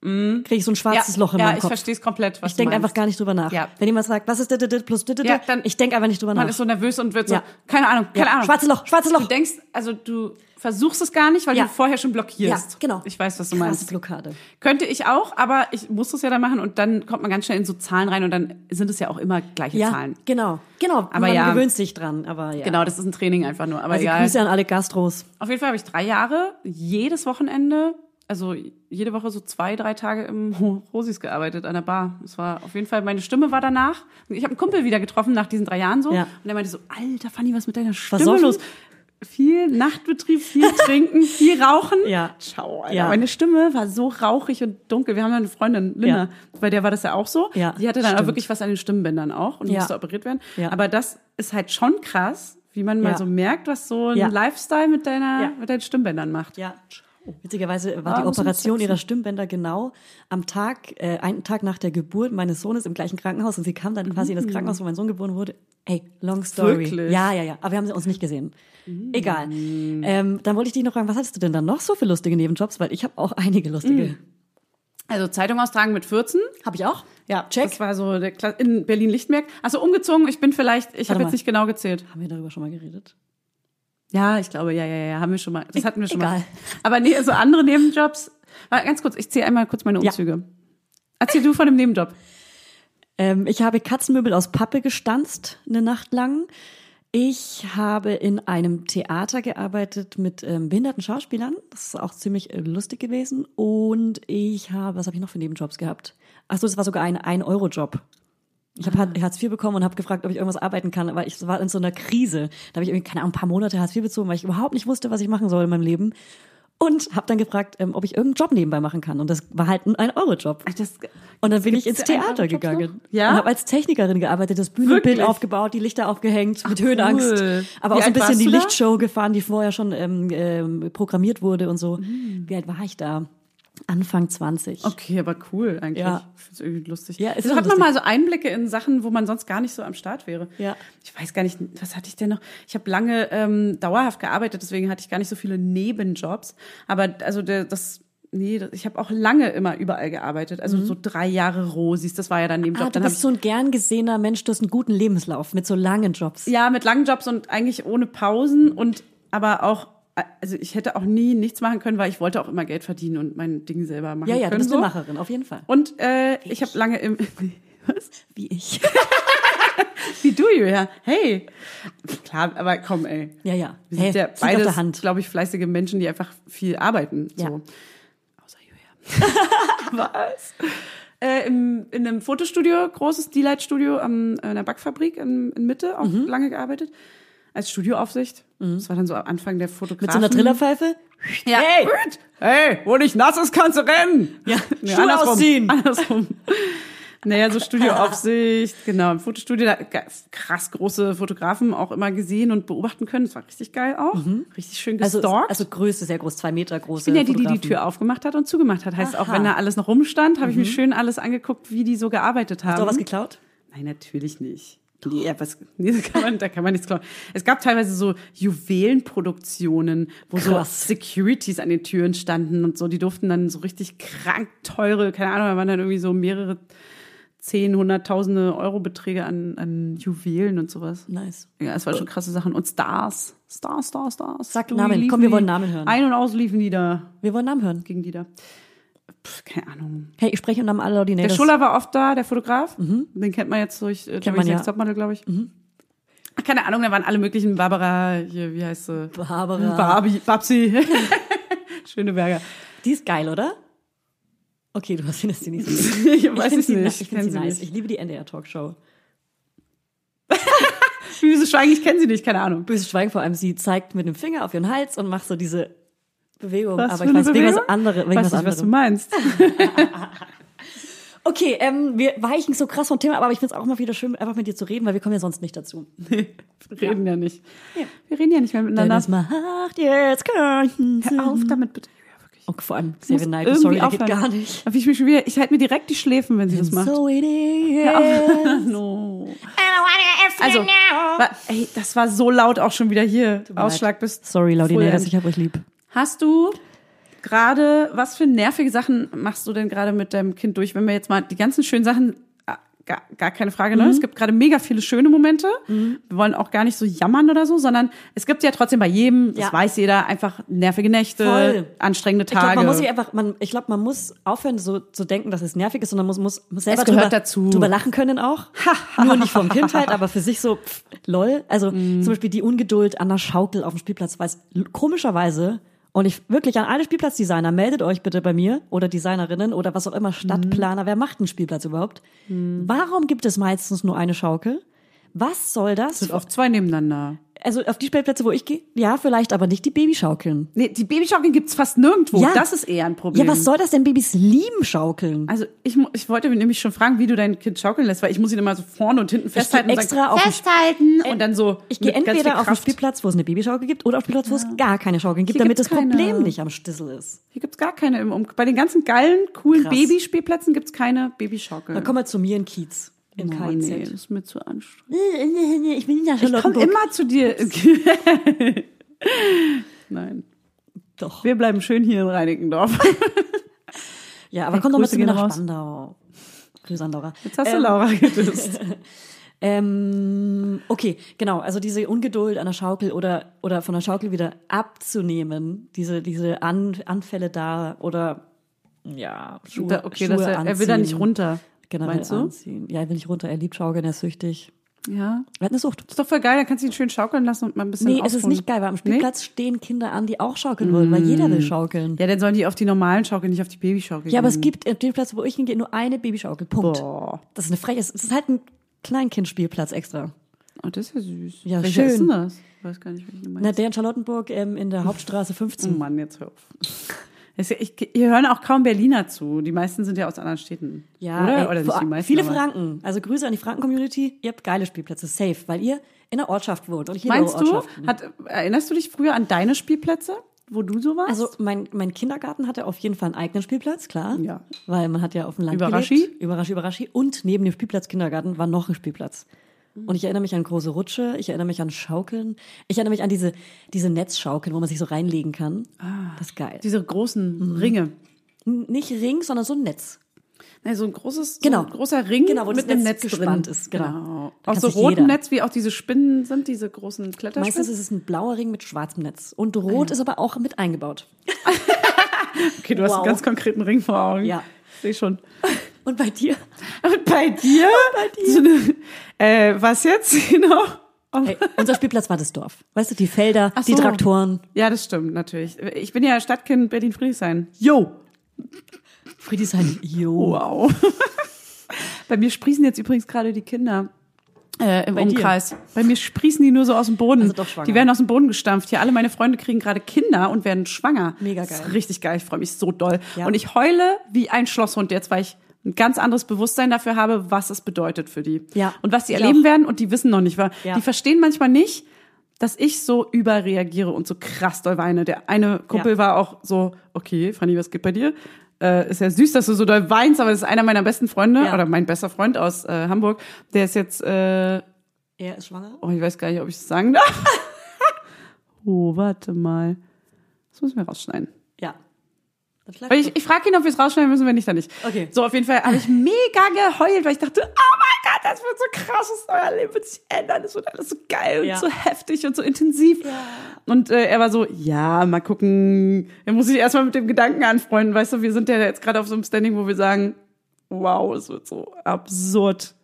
kriege ich so ein schwarzes Loch in ja, meinem ich Kopf. verstehe es komplett, was Ich denke du einfach gar nicht drüber nach. Ja. Wenn jemand sagt, was ist dit, dit, plus dit, Ja, dann- ich denke einfach nicht drüber Man nach. ist so nervös und wird so, Ja. keine Ahnung, keine Ja. Ahnung. Schwarzes Loch, schwarzes Du Loch. denkst, also du versuchst es gar nicht, weil Ja. du vorher schon blockierst. Ja, genau. Ich weiß, was du Krasse meinst. Blockade. Könnte ich auch, aber ich muss es ja dann machen und dann kommt man ganz schnell in so Zahlen rein und dann sind es ja auch immer gleiche Ja, Zahlen. genau, genau. Aber Man ja. gewöhnt sich dran, aber ja. Genau, das ist ein Training einfach nur. Aber Also egal. Grüße an alle Gastros. Auf jeden Fall habe ich drei Jahre jedes Wochenende, also jede Woche so zwei, drei Tage im Rosis gearbeitet an der Bar. Es war auf jeden Fall, meine Stimme war danach. Ich habe einen Kumpel wieder getroffen nach diesen drei Jahren so. Ja. Und er meinte so, Alter Fanny, was mit deiner Stimme Versoffen? los? Viel Nachtbetrieb, viel trinken, viel rauchen. Ja. Ciao, Alter. Ja. Meine Stimme war so rauchig und dunkel. Wir haben ja eine Freundin, Linda, Ja. bei der war das ja auch so. Ja, Die hatte dann auch stimmt. wirklich was an den Stimmbändern auch und musste operiert werden. Ja. Aber das ist halt schon krass, wie man mal so merkt, was so ein. Lifestyle mit deiner, mit deinen Stimmbändern macht. Ja. Witzigerweise war Ah, die Operation ihrer Stimmbänder genau am Tag, äh, einen Tag nach der Geburt meines Sohnes im gleichen Krankenhaus und sie kam dann quasi in das Krankenhaus, wo mein Sohn geboren wurde. Ey, long story. Mm. Wirklich? Mm. Ja, ja, ja. Aber wir haben sie uns nicht gesehen. Egal. Ähm, dann wollte ich dich noch fragen, was hattest du denn dann noch so für lustige Nebenjobs? Weil ich habe auch einige lustige. Mm. Also Zeitung austragen mit 14. Habe ich auch? Ja, Check. Das war so der Kla in Berlin-Lichtenberg. Also umgezogen, ich bin vielleicht, ich habe jetzt nicht genau gezählt. Haben wir darüber schon mal geredet? Ja, ich glaube, ja, ja, ja, haben wir schon mal. Das hatten wir schon Egal. mal. Aber nee, so andere Nebenjobs. Warte, Ganz kurz, ich zähle einmal kurz meine Ja. Umzüge. Erzähl du von dem Nebenjob. Ähm, ich habe Katzenmöbel aus Pappe gestanzt eine Nacht lang. Ich habe in einem Theater gearbeitet mit ähm, behinderten Schauspielern. Das ist auch ziemlich äh, lustig gewesen. Und ich habe, was habe ich noch für Nebenjobs gehabt? Ach so, das war sogar ein 1-Euro-Job. Ich habe Ah. Hartz IV bekommen und habe gefragt, ob ich irgendwas arbeiten kann, weil ich war in so einer Krise. Da habe ich irgendwie, keine Ahnung, ein paar Monate Hartz IV bezogen, weil ich überhaupt nicht wusste, was ich machen soll in meinem Leben. Und habe dann gefragt, ähm, ob ich irgendeinen Job nebenbei machen kann. Und das war halt ein 1-Euro-Job. Das, Und dann bin ich ins Theater gegangen. noch? Ja? Und habe als Technikerin gearbeitet, das Bühnenbild Wirklich? aufgebaut, die Lichter aufgehängt, mit Höhenangst. cool. Aber Wie auch so ein bisschen die? Lichtshow gefahren, die vorher schon ähm, ähm, programmiert wurde und so. Mhm. Wie alt war ich da? Anfang 20. okay, aber cool eigentlich. Ja. Ich find's irgendwie lustig. Ja, es ist so auch hat man lustig. mal so Einblicke in Sachen, wo man sonst gar nicht so am Start wäre. Ja. Ich weiß gar nicht, was hatte ich denn noch? Ich habe lange ähm, dauerhaft gearbeitet, deswegen hatte ich gar nicht so viele Nebenjobs. Aber also der, das Nee, ich habe auch lange immer überall gearbeitet. Also so drei Jahre Rosis, das war ja dann Nebenjob. Mhm. Ah, du bist so ein gern gesehener Mensch, du hast einen guten Lebenslauf mit so langen Jobs. Ja, mit langen Jobs und eigentlich ohne Pausen und aber auch, also ich hätte auch nie nichts machen können, weil ich wollte auch immer Geld verdienen und mein Ding selber machen ja, ja, du können. bist so. eine Macherin, auf jeden Fall. Und äh, ich habe lange im was? Wie ich. Wie du, Julia. Hey. Klar, aber komm, ey. Ja, ja. Wir Hey, sind ja beides, glaube ich, fleißige Menschen, die einfach viel arbeiten. Ja. So. Außer Julia. Was? Äh, im, in einem Fotostudio, großes D-Light-Studio äh, in der Backfabrik in, in Mitte, auch Mhm. lange gearbeitet. Als Studioaufsicht. Das war dann so am Anfang der Fotografie. Mit so einer Trillerpfeife? Ja. Hey! Hey, wo nicht nass ist, kannst du rennen! Ja, Nee, Schuhe andersrum. ausziehen. Andersrum. Naja, so Studioaufsicht, genau. Im Fotostudio, da krass große Fotografen auch immer gesehen und beobachten können. Das war richtig geil auch. Richtig schön Also, gestalkt. also Größe, sehr groß, zwei Meter groß. ich bin ja die, die die Tür aufgemacht hat und zugemacht hat. Heißt, auch Aha. wenn da alles noch rumstand, habe ich mir schön alles angeguckt, wie die so gearbeitet haben. Hast du auch was geklaut? Nein, natürlich nicht. Nee, ja, was, nee, da kann man, da kann man nichts klauen. Es gab teilweise so Juwelenproduktionen, wo Krass. so Securities an den Türen standen und so. Die durften dann so richtig krank teure, keine Ahnung, da waren dann irgendwie so mehrere zehn, hunderttausende Euro Beträge an, an Juwelen und sowas. Nice. Ja, es waren schon krasse Sachen. Und Stars. Stars, Stars, Stars. Sag Namen. Komm, wir wollen Namen hören. Ein- und aus liefen die da. Wir wollen Namen hören. Gegen die da. Pff, keine Ahnung. Hey, ich spreche im Namen aller Der. Schuller war oft da, der Fotograf. Den kennt man jetzt durch äh, Mhm. man, Jerry's ja. Mhm. Next Topmodel, glaube ich. Ach, Keine Ahnung, da waren alle möglichen Barbara, hier, wie heißt sie? Barbara. Barbie, Babsi. Schöneberger. Die ist geil, oder? Okay, du hast findest sie nicht so. Ich weiß find es sie, nicht. Ich kenn finde sie sie nice. nicht. Ich liebe die NDR-Talkshow. Böse Schweigen, ich kenne sie nicht, keine Ahnung. Böses Schweigen vor allem, sie zeigt mit dem Finger auf ihren Hals und macht so diese Bewegung. Was aber ich weiß wegen was Bewegung? andere, weiß was nicht, was du meinst. Okay, ähm, wir weichen so krass vom Thema, ab, aber ich finde es auch mal wieder schön, einfach mit dir zu reden, weil wir kommen ja sonst nicht dazu. Wir reden ja, nicht. Wir reden ja nicht mehr Denn miteinander. es macht jetzt keinen Hör auf Sinn. damit, bitte. Ja, wirklich. Und vor allem Ich Seven Night, sorry, der geht aufhören. gar nicht. Aber ich mich schon wieder, ich halte mir direkt die Schläfen, wenn sie das macht. So it Ja. is. No. Also, wa- ey, das war so laut auch schon wieder hier. Ausschlag bis. Sorry, Laudinators, Full ich hab euch lieb. Hast du gerade, was für nervige Sachen machst du denn gerade mit deinem Kind durch, wenn wir jetzt mal die ganzen schönen Sachen, ah, gar, gar keine Frage, Mhm. ne? Es gibt gerade mega viele schöne Momente. Wir wollen auch gar nicht so jammern oder so, sondern es gibt ja trotzdem bei jedem, das Ja. weiß jeder, einfach nervige Nächte, Voll. anstrengende Ich glaube, Tage. man muss sich einfach, man, ich glaube, man muss aufhören, so zu denken, dass es nervig ist, sondern muss, muss, muss selber drüber, dazu. drüber lachen können auch. Nur nicht vom Kind halt, aber für sich so, pff, lol. Also Mhm. zum Beispiel die Ungeduld an der Schaukel auf dem Spielplatz, weil es komischerweise, und ich wirklich an alle Spielplatzdesigner, meldet euch bitte bei mir oder Designerinnen oder was auch immer, Stadtplaner, wer macht einen Spielplatz überhaupt? Mhm. Warum gibt es meistens nur eine Schaukel? Was soll das? sind oft zwei nebeneinander. Also auf die Spielplätze, wo ich gehe, ja, vielleicht, aber nicht die Babyschaukeln. Nee, die Babyschaukeln gibt's fast nirgendwo. Ja. Das ist eher ein Problem. Ja, was soll das denn? Babys lieben Schaukeln. Also ich, ich wollte nämlich schon fragen, wie du dein Kind schaukeln lässt, weil ich muss ihn immer so vorne und hinten festhalten. extra und sagen, auf festhalten und dann so. Ich gehe entweder auf den. Spielplatz, wo es eine Babyschaukel gibt, oder auf den Spielplatz, wo es gar keine Schaukeln gibt, Hier damit das keine. Problem nicht am Stissel ist. Hier gibt's gar keine. Im, um, bei den ganzen geilen, coolen Krass. Babyspielplätzen gibt's keine Babyschaukel. Dann komm mal zu mir in Kiez. Im oh, nee, KIZ. das ist mir zu anstrengend. Ich bin in der Ich komme Charlottenburg. immer zu dir. Nein. Doch. Wir bleiben schön hier in Reinickendorf. Ja, aber Hey, komm doch mal zu mir nach raus. Spandau. Grüße an Laura. Jetzt hast du Ähm, Laura gedisst. Ähm, okay, genau. Also diese Ungeduld an der Schaukel oder oder von der Schaukel wieder abzunehmen, diese diese an, Anfälle da oder ja Schuhe, Da- okay, Schuhe er, er will da nicht runter. Generell Meinst du? anziehen. Ja, er will nicht runter. Er liebt Schaukeln, er ist süchtig. Ja. Er hat eine Sucht. Ist doch voll geil, dann kannst du ihn schön schaukeln lassen und mal ein bisschen Nee, es ist nicht geil, weil am Spielplatz stehen Kinder an, die auch schaukeln wollen, weil jeder will schaukeln. Ja, dann sollen die auf die normalen Schaukeln, nicht auf die Babyschaukel Ja, aber es gehen. gibt am Spielplatz, wo ich hingehe, nur eine Babyschaukel. Punkt. Boah. Das ist eine Freche. Es ist halt ein Kleinkindspielplatz extra. Oh, das ist ja süß. Ja, Welcher schön. ist denn das? Ich weiß gar nicht, welchen du Na, meinst. der in Charlottenburg ähm, in der Hauptstraße Oh 15. Mann, jetzt hör auf. Ich, hier hören auch kaum Berliner zu. Die meisten sind ja aus anderen Städten. Ja, Oder? ey, Oder nicht die meisten. viele aber- Franken. Also Grüße an die Franken-Community. Ihr habt geile Spielplätze, safe, weil ihr in der Ortschaft wohnt. Und ich Meinst du, hat, erinnerst du dich früher an deine Spielplätze, wo du so warst? Also mein, mein Kindergarten hatte auf jeden Fall einen eigenen Spielplatz, klar. Ja. Weil man hat ja auf dem Land Überraschi? gelebt. Überraschi, Überraschi. Und neben dem Spielplatz Kindergarten war noch ein Spielplatz. Und ich erinnere mich an große Rutsche, ich erinnere mich an Schaukeln, ich erinnere mich an diese, diese Netzschaukeln, wo man sich so reinlegen kann. Das ist geil. Diese großen Mhm. Ringe. N- Nicht Ring, sondern so ein Netz. Nee, so ein großes, Genau. so ein großer Ring Genau, wo mit einem Netz Netz gespannt drin. ist, genau. Da Aus so rotem Netz, wie auch diese Spinnen sind, diese großen Kletterspinnen. Meistens ist es ein blauer Ring mit schwarzem Netz. Und Ah, rot ist aber auch mit eingebaut. okay, du hast Wow. einen ganz konkreten Ring vor Augen. Ja. Sehe schon. Und bei dir? Und bei dir? Bei dir? So eine, äh, was jetzt? Genau. Hey, unser Spielplatz war das Dorf. Weißt du, die Felder, Ach die so. Traktoren. Ja, das stimmt, natürlich. Ich bin ja Stadtkind Berlin-Friedrichshain. Yo! Friedrichshain, jo. Wow. Bei mir sprießen jetzt übrigens gerade die Kinder. Äh, Im Bei dir? Umkreis. Bei mir sprießen die nur so aus dem Boden. Also doch schwanger. Die werden aus dem Boden gestampft. Hier alle meine Freunde kriegen gerade Kinder und werden schwanger. Mega Das geil. ist richtig geil. Ich freue mich so doll. Ja. Und ich heule wie ein Schlosshund jetzt, weil ich ein ganz anderes Bewusstsein dafür habe, was es bedeutet für die. Ja, Und was sie erleben auch. werden und die wissen noch nicht, weil Ja. die verstehen manchmal nicht, dass ich so überreagiere und so krass doll weine. Der eine Kumpel Ja. war auch so, okay, Fanny, was geht bei dir? Äh, ist ja süß, dass du so doll weinst, aber das ist einer meiner besten Freunde Ja. oder mein bester Freund aus äh, Hamburg. Der ist jetzt, äh, Er ist schwanger? oh, ich weiß gar nicht, ob ich das sagen darf. oh, warte mal. Das müssen wir rausschneiden. Ja. Das bleibt Aber so. Ich, ich frage ihn, ob wir es rausschneiden müssen, wenn nicht, dann nicht. Okay. So, auf jeden Fall habe ich mega geheult, weil ich dachte, oh mein Gott, das wird so krass, das euer Leben wird sich ändern, das wird alles so geil Ja. und so heftig und so intensiv. Und äh, er war so, ja, mal gucken. Er muss sich erstmal mit dem Gedanken anfreunden, weißt du, wir sind ja jetzt gerade auf so einem Standing, wo wir sagen, wow, es wird so absurd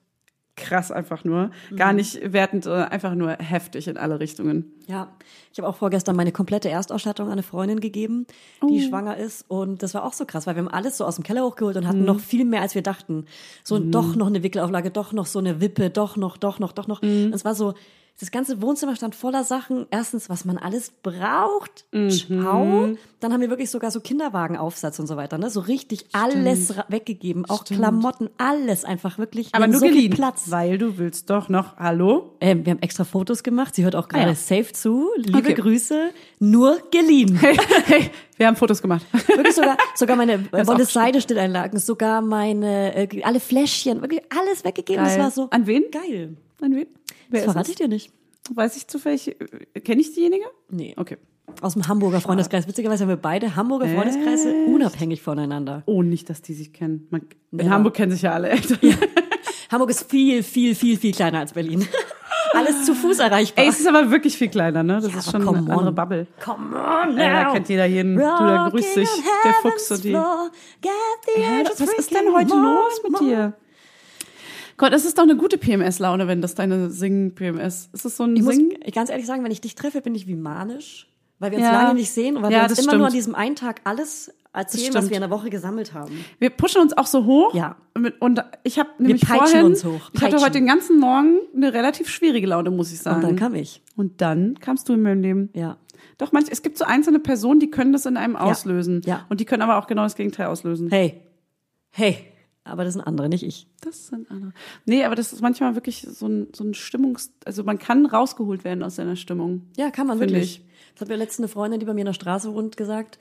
krass einfach nur. Gar Mhm. nicht wertend, sondern einfach nur heftig in alle Richtungen. Ja, ich habe auch vorgestern meine komplette Erstausstattung an eine Freundin gegeben, die schwanger ist. Und das war auch so krass, weil wir haben alles so aus dem Keller hochgeholt und hatten noch viel mehr, als wir dachten. So doch noch eine Wickelauflage, doch noch so eine Wippe, doch noch, doch noch, doch noch. Und es war so, das ganze Wohnzimmer stand voller Sachen. Erstens, was man alles braucht. Ciao. Dann haben wir wirklich sogar so Kinderwagenaufsatz und so weiter. Ne? So richtig alles ra- weggegeben. Auch Klamotten, alles einfach wirklich. Wir Aber nur so geliehen, Platz. weil du willst doch noch, hallo? Ähm, wir haben extra Fotos gemacht. Sie hört auch gerade Ah, ja. safe zu. Liebe Okay. Grüße. Nur geliehen. Hey, hey, wir haben Fotos gemacht. Wirklich sogar, sogar meine Wolle Seide Stilleinlagen, sogar meine, äh, alle Fläschchen, wirklich alles weggegeben. Das Geil. war so An wen? geil. An wen? Wer Das verrate ich dir nicht. Weiß ich zufällig, äh, kenne ich diejenige? Nee. Okay. Aus dem Hamburger Freundeskreis. Witzigerweise haben wir beide Hamburger Freundeskreise unabhängig voneinander. Oh, nicht, dass die sich kennen. Man, in Ja. Hamburg kennen sich ja alle Eltern. Hamburg ist viel, viel, viel, viel kleiner als Berlin. Alles zu Fuß erreichbar. Ey, es ist aber wirklich viel kleiner, ne? Das ist aber schon eine andere. Bubble. Come on Ey, da now. kennt jeder jeden. Du, da grüßt sich Rocking der Fuchs und die. floor, Ja, was ist denn heute los mit dir? Gott, es ist doch eine gute PMS-Laune, wenn das deine Sing-PMS. Ist das so ein Ich muss Sing? ganz ehrlich sagen, wenn ich dich treffe, bin ich wie manisch. Weil wir uns Ja. lange nicht sehen und weil Ja, wir uns immer nur an stimmt. diesem einen Tag alles erzählen, stimmt. was wir in der Woche gesammelt haben. Wir pushen uns auch so hoch. Ja. Mit, und ich habe nämlich peitschen vorhin, uns hoch, ich hatte heute den ganzen Morgen eine relativ schwierige Laune, muss ich sagen. Und dann kam ich. Und dann kamst du in meinem Leben. Ja. Doch, manch, es gibt so einzelne Personen, die können das in einem auslösen. Ja. Und die können aber auch genau das Gegenteil auslösen. Hey. Hey. Aber das sind andere, nicht ich. Das sind andere. Nee, aber das ist manchmal wirklich so ein, so ein Stimmungs... Also man kann rausgeholt werden aus seiner Stimmung. Ja, kann man wirklich. Das hat mir letztens eine Freundin, die bei mir in der Straße wohnt, gesagt,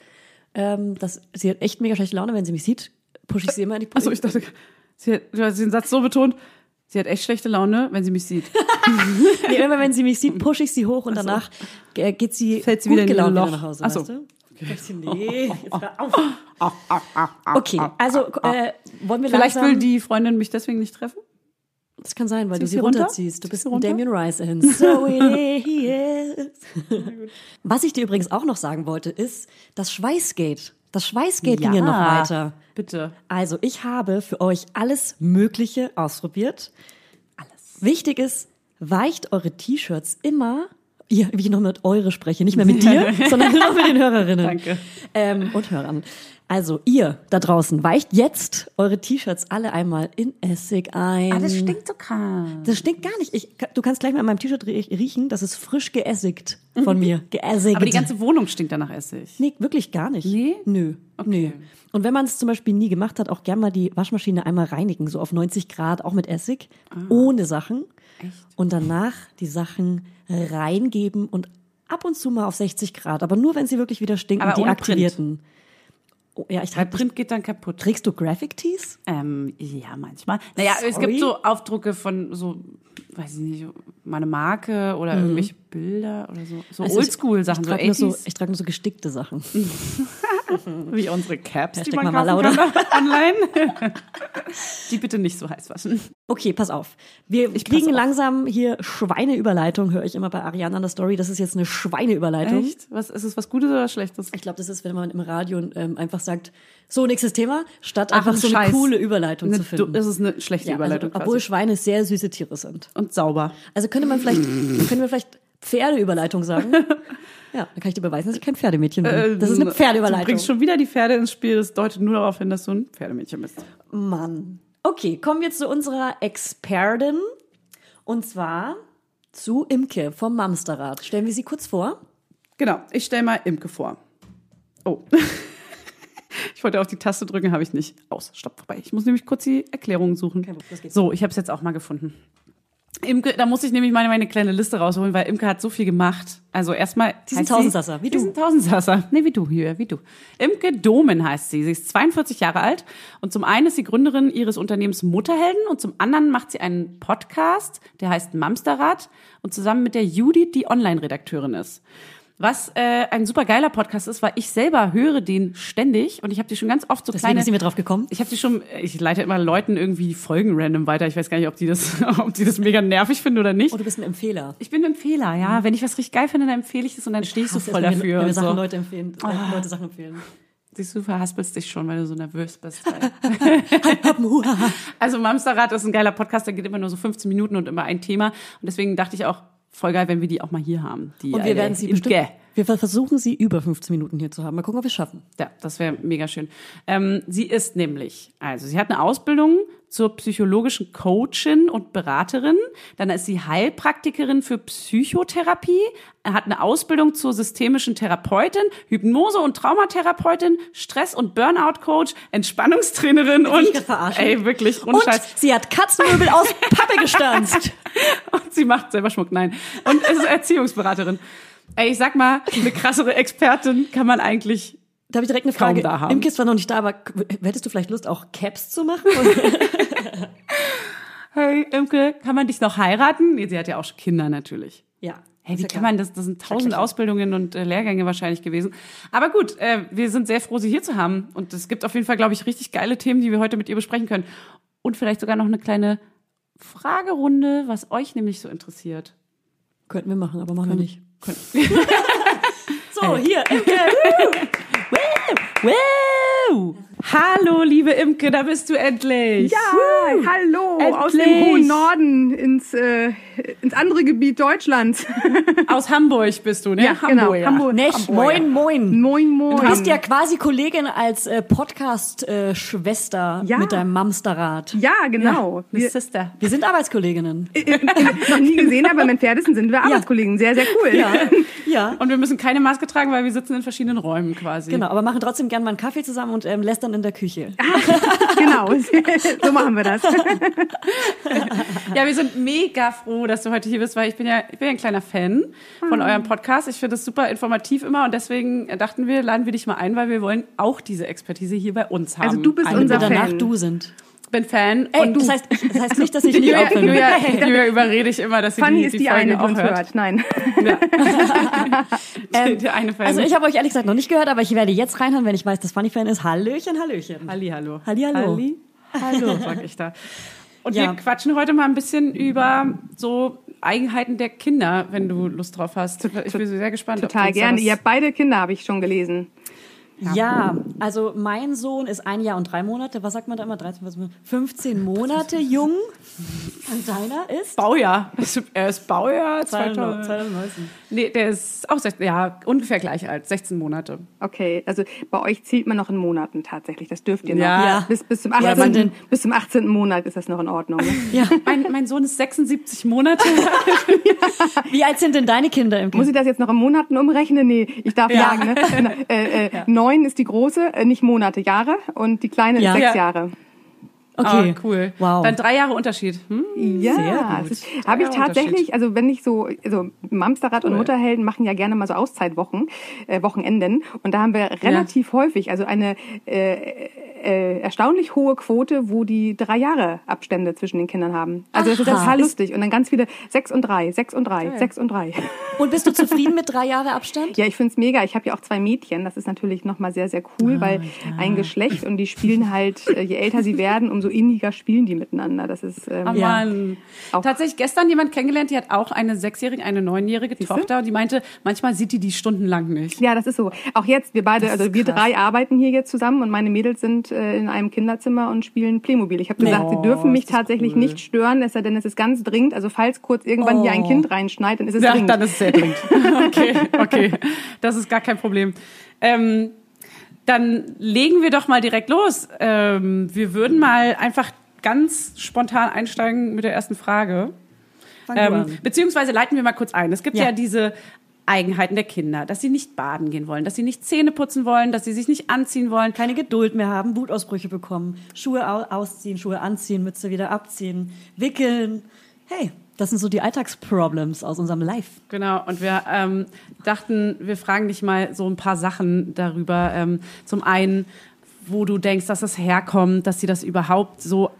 ähm, dass sie hat echt mega schlechte Laune, wenn sie mich sieht, pushe ich sie immer in die Also ich dachte, sie hat, du hast den Satz so betont, sie hat echt schlechte Laune, wenn sie mich sieht. nee, immer wenn sie mich sieht, pushe ich sie hoch und danach äh, geht sie, Fällt sie gut wieder gelaunt nach Hause. Ach so. Weißt du? Okay. Nee, jetzt hör auf. Okay, also äh, wollen wir Vielleicht langsam, will die Freundin mich deswegen nicht treffen. Das kann sein, weil du Ziehst sie sie runter? runterziehst. Du Ziehst bist ein runter? Damien Rice in. So it is. Was ich dir übrigens auch noch sagen wollte, ist das Schweißgate. Das Schweißgate ging ja noch weiter. Bitte. Also ich habe für euch alles Mögliche ausprobiert. Alles. Wichtig ist, weicht eure T-Shirts immer, ihr, wie ich noch mit eure spreche, nicht mehr mit dir, sondern nur mit den Hörerinnen. Danke. Ähm, und Hörern. Also ihr da draußen, weicht jetzt eure T-Shirts alle einmal in Essig ein. Ah, das stinkt so krass. Das stinkt gar nicht. Ich, du kannst gleich mal an meinem T-Shirt rie- riechen, das ist frisch geessigt von mir. Geessigt. Aber die ganze Wohnung stinkt danach Essig. Nee, wirklich gar nicht. Nee? Nö. Nö. Und wenn man es zum Beispiel nie gemacht hat, auch gern mal die Waschmaschine einmal reinigen, so auf 90 Grad, auch mit Essig, ohne Sachen. Echt? Und danach die Sachen reingeben und ab und zu mal auf 60 Grad, aber nur wenn sie wirklich wieder stinken, Aber die aktivierten. Oh, ja, ich trage Print geht dann kaputt. Trägst du Graphic Tees? Ähm, ja, manchmal. Naja, es Sorry? gibt so Aufdrucke von so, weiß ich nicht, meine Marke oder irgendwelche Bilder oder so. So Also ich- Oldschool-Sachen, Ich so trage nur, so, 80s, ich trage nur so gestickte Sachen. wie unsere Caps, die Hashtag man Mama kaufen kann online. die bitte nicht so heiß waschen. Okay, pass auf. Wir pass kriegen langsam hier Schweineüberleitung, höre ich immer bei Ariana an der Story. Das ist jetzt eine Schweineüberleitung. Echt? Was, ist es was Gutes oder Schlechtes? Ich glaube, das ist, wenn man im Radio ähm, einfach sagt, so, nächstes Thema, statt Ach, einfach ein so eine Scheiß. coole Überleitung Ne, zu finden. Das ist eine schlechte ja, Überleitung also, obwohl. Schweine sehr süße Tiere sind. Und sauber. Also könnte man vielleicht, können wir vielleicht Pferdeüberleitung sagen? ja, dann kann ich dir beweisen, dass ich kein Pferdemädchen bin. das ist eine Du Pferdeüberleitung. bringst schon wieder die Pferde ins Spiel. Das deutet nur darauf hin, dass du ein Pferdemädchen bist. Mann. Okay, kommen wir zu unserer Expertin. Und zwar zu Imke vom Mamsterrad. Stellen wir sie kurz vor. Genau, ich stelle mal Imke vor. Oh. Ich wollte auf die Taste drücken, habe ich nicht. Aus, stopp, vorbei. Ich muss nämlich kurz die Erklärung suchen. So, ich habe es jetzt auch mal gefunden. Imke, da muss ich nämlich meine, meine kleine Liste rausholen, weil Imke hat so viel gemacht. Also erstmal. Die sind Tausendsasser, wie Die du. sind Tausendsasser. Nee, wie du, hier, wie du. Imke Domen heißt sie. Sie ist 42 Jahre alt und zum einen ist sie Gründerin ihres Unternehmens Mutterhelden und zum anderen macht sie einen Podcast, der heißt Mamsterrad und zusammen mit der Judith, die Online-Redakteurin ist. Was äh, ein super geiler Podcast ist, weil ich selber höre den ständig und ich habe die schon ganz oft so Deswegen kleine sind wir drauf gekommen. ich habe die schon, ich leite immer Leuten irgendwie Folgen random weiter. Ich weiß gar nicht, ob die das, ob die das mega nervig finden oder nicht. Oh, du bist ein Empfehler. Ich bin ein Empfehler, ja. Wenn ich was richtig geil finde, dann empfehle ich das und dann stehe ich so voll es, wenn wir- dafür. Wenn wir und Sachen so. Leute empfehlen, äh, Leute Sachen empfehlen. Siehst du, verhaspelst dich schon, weil du so nervös bist. also Mamsterrad ist ein geiler Podcast, der geht immer nur so 15 Minuten und immer ein Thema. Und deswegen dachte ich auch, voll geil, wenn wir die auch mal hier haben. Die Und wir werden sie bestimmt, wir versuchen sie über 15 Minuten hier zu haben. Mal gucken, ob wir es schaffen. Ja, das wäre mega schön. Ähm, sie ist nämlich, also sie hat eine Ausbildung zur psychologischen Coachin und Beraterin. Dann ist sie Heilpraktikerin für Psychotherapie, hat eine Ausbildung zur systemischen Therapeutin, Hypnose- und Traumatherapeutin, Stress- und Burnout-Coach, Entspannungstrainerin und, ey, wirklich, Und Scheiß. sie hat Katzenmöbel aus Pappe gestanzt. Und sie macht selber Schmuck, nein. Und ist Erziehungsberaterin. Ey, ich sag mal, eine krassere Expertin kann man eigentlich Da habe ich direkt eine Kaum Frage. da haben. Imke ist zwar noch nicht da, aber hättest du vielleicht Lust, auch Caps zu machen? Hey, Imke, kann man dich noch heiraten? Nee, sie hat ja auch Kinder natürlich. ja. Hey, wie ja kann man das? Das sind tausend. Ausbildungen und äh, Lehrgänge wahrscheinlich gewesen. Aber gut, äh, wir sind sehr froh, sie hier zu haben. Und es gibt auf jeden Fall, glaube ich, richtig geile Themen, die wir heute mit ihr besprechen können. Und vielleicht sogar noch eine kleine Fragerunde, was euch nämlich so interessiert. Könnten wir machen, aber machen wir nicht. So, hier, Imke. Woo! Woo! Hallo, liebe Imke, da bist du endlich. Ja, hallo aus dem Endlich. hohen Norden ins, äh, ins andere Gebiet Deutschlands. Aus Hamburg bist du, ne? Ja, genau, Hamburger. Hamburg. Nech, moin, moin. Moin, moin. Du bist ja quasi Kollegin als äh, Podcast-Schwester Ja. mit deinem Mamsterrad. Ja, genau. Eine Wir, Sister. Wir sind Arbeitskolleginnen. noch nie gesehen, aber mit Pferdessen sind wir Arbeitskollegen. Sehr, sehr cool. Ja, ja. Und wir müssen keine Maske tragen, weil wir sitzen in verschiedenen Räumen quasi. Genau, aber machen trotzdem gern mal einen Kaffee zusammen und ähm, lästern in der Küche. genau. so machen wir das. Ja, wir sind mega froh, dass du heute hier bist, weil ich bin ja, ich bin ja ein kleiner Fan von Ah. eurem Podcast. Ich finde es super informativ immer und deswegen dachten wir, laden wir dich mal ein, weil wir wollen auch diese Expertise hier bei uns haben. Also du bist Eine- unser danach Fan. du sind. Ich bin Fan Ey, und das heißt, das heißt nicht, dass ich nicht Julia, auch bin. Julia, Julia überrede ich immer, dass sie Fanny die, ist die, die eine, die uns hört. hört. Nein. Ähm, der eine Fan. Also ich habe euch ehrlich gesagt noch nicht gehört, aber ich werde jetzt reinhören, wenn ich weiß, dass Funny Fan ist. Hallöchen, Hallöchen. Halli, hallo. Halli, hallo. Halli, hallo, sag ich da. Und Ja. wir quatschen heute mal ein bisschen über so Eigenheiten der Kinder, wenn du Lust drauf hast. Ich bin sehr gespannt. ob du Total gerne. Ihr habt beide Kinder, habe ich schon gelesen. Ja, also mein Sohn ist ein Jahr und drei Monate. Was sagt man da immer? 13, 14, 15 Monate jung. Und deiner ist? Baujahr. Er ist Baujahr 2000. 2019. Nee, der ist auch 16, ja, ungefähr gleich alt, 16 Monate. Okay, also bei euch zählt man noch in Monaten tatsächlich. Das dürft ihr noch. Ja. Ja. Bis, bis, zum Ja, 18., man denn- bis zum 18. Monat ist das noch in Ordnung. ne? Ja. Mein, mein Sohn ist 76 Monate. Wie alt sind denn deine Kinder im Muss ich das jetzt noch in Monaten umrechnen? Nee, ich darf Ja. sagen, ne? Äh, äh, Neun ist die große, äh, nicht Monate, Jahre. Und die kleine Ja. ist sechs Ja. Jahre. Okay. Ah, cool. Wow. Dann drei Jahre Unterschied. Hm? Ja, habe ich Ja, tatsächlich, also wenn ich so, also Mamsterrad und Cool. Mutterhelden machen ja gerne mal so Auszeitwochen, äh, Wochenenden. Und da haben wir relativ häufig, also eine äh, äh, erstaunlich hohe Quote, wo die drei Jahre Abstände zwischen den Kindern haben. Also das ist Aha. total lustig. Und dann ganz viele sechs und drei, sechs und drei, sechs und drei. Und bist du zufrieden mit drei Jahre Abstand? Ja, ich find's mega. Ich habe ja auch zwei Mädchen. Das ist natürlich nochmal sehr, sehr cool, weil ein Geschlecht und die spielen halt, äh, je älter sie werden, umso inniger spielen die miteinander. Das ist ähm, Oh Ja. Tatsächlich gestern jemand kennengelernt, die hat auch eine sechsjährige, eine neunjährige Siehste? Tochter und die meinte, manchmal sieht die die stundenlang nicht. Ja, das ist so. Auch jetzt, wir beide, also wir krass. drei arbeiten hier jetzt zusammen und meine Mädels sind äh, in einem Kinderzimmer und spielen Playmobil. Ich habe gesagt, sie Oh, dürfen mich tatsächlich cool. nicht stören, es sei denn, es ist ganz dringend. Also falls kurz irgendwann hier ein Oh. Kind reinschneit, dann ist es Ja, dringend. dann ist es sehr dringend. Okay, okay. Das ist gar kein Problem. Ähm, dann legen wir doch mal direkt los. Ähm, wir würden mal einfach ganz spontan einsteigen mit der ersten Frage. Ähm, beziehungsweise leiten wir mal kurz ein. Es gibt ja, Ja. diese Eigenheiten der Kinder, dass sie nicht baden gehen wollen, dass sie nicht Zähne putzen wollen, dass sie sich nicht anziehen wollen. Keine Geduld mehr haben, Wutausbrüche bekommen, Schuhe au ausziehen, Schuhe anziehen, Mütze wieder abziehen, wickeln. Hey, das sind so die Alltagsproblems aus unserem Life. Genau, und wir ähm, dachten, wir fragen dich mal so ein paar Sachen darüber. Ähm, zum einen, wo du denkst, dass das herkommt, dass sie das überhaupt so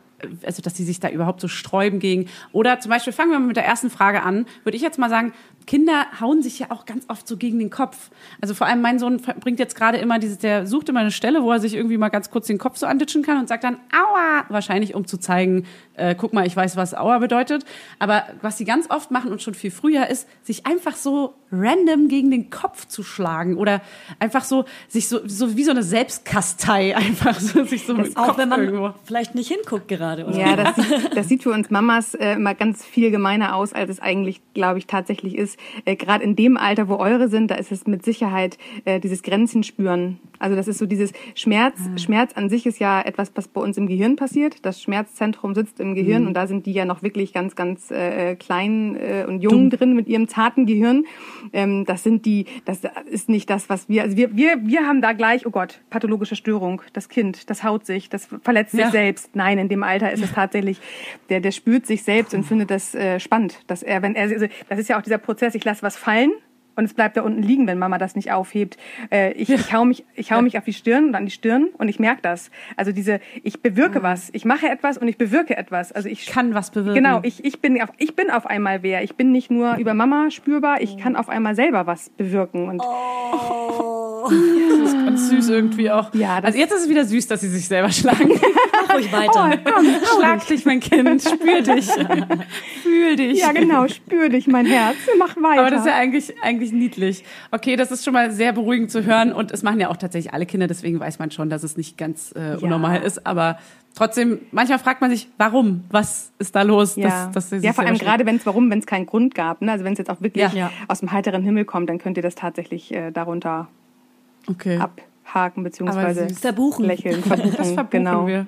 also dass sie sich da überhaupt so sträuben gegen. Oder zum Beispiel fangen wir mal mit der ersten Frage an. Würde ich jetzt mal sagen, Kinder hauen sich ja auch ganz oft so gegen den Kopf. Also vor allem mein Sohn bringt jetzt gerade immer dieses, der sucht immer eine Stelle, wo er sich irgendwie mal ganz kurz den Kopf so anditschen kann und sagt dann Aua, wahrscheinlich um zu zeigen, äh, guck mal, ich weiß, was Aua bedeutet. Aber was sie ganz oft machen und schon viel früher ist, sich einfach so random gegen den Kopf zu schlagen oder einfach so sich so, so wie so eine Selbstkastei einfach so, sich so mit Auch Kopf wenn man irgendwo. vielleicht nicht hinguckt gerade. Oder? Ja, das sieht, das sieht für uns Mamas äh, immer ganz viel gemeiner aus, als es eigentlich, glaube ich, tatsächlich ist. Äh, Gerade in dem Alter, wo eure sind, da ist es mit Sicherheit äh, dieses Grenzen spüren. Also das ist so dieses Schmerz. Schmerz an sich ist ja etwas, was bei uns im Gehirn passiert. Das Schmerzzentrum sitzt im Gehirn und da sind die ja noch wirklich ganz, ganz äh, klein äh, und jung drin mit ihrem zarten Gehirn. Ähm, das sind die, das ist nicht das, was wir, also wir, wir, wir haben da gleich, oh Gott, pathologische Störung, das Kind, das haut sich, das verletzt sich Ja. selbst. Nein, in dem Alter ist es tatsächlich, der, der spürt sich selbst und findet das äh, spannend, dass er, wenn er, also das ist ja auch dieser Prozess, ich lasse was fallen. Und es bleibt da unten liegen, wenn Mama das nicht aufhebt. Äh, ich, ich hau mich, ich hau mich auf die Stirn und an die Stirn und ich merke das. Also diese, ich bewirke was, ich mache etwas und ich bewirke etwas. Also ich Kann was bewirken. Genau, ich, ich, bin auf, ich bin auf einmal wer. Ich bin nicht nur über Mama spürbar, ich kann auf einmal selber was bewirken. Und Das ist ganz süß irgendwie auch. Ja, das- also jetzt ist es wieder süß, dass sie sich selber schlagen. Mach ruhig weiter. Schlag dich, mein Kind, spür dich, fühl dich. ja, genau, spür dich, mein Herz. Mach weiter. Aber das ist ja eigentlich, eigentlich niedlich. Okay, das ist schon mal sehr beruhigend zu hören und es machen ja auch tatsächlich alle Kinder, deswegen weiß man schon, dass es nicht ganz äh, unnormal ist, aber trotzdem, manchmal fragt man sich, warum? Was ist da los? ja, sie sich ja vor allem gerade, wenn es warum, wenn es keinen Grund gab. Ne? Also wenn es jetzt auch wirklich Ja. Ja. aus dem heiteren Himmel kommt, dann könnt ihr das tatsächlich äh, darunter? Okay. abhaken beziehungsweise. Verbuchen. lächeln, verbuchen. Das verbuchen genau. wir.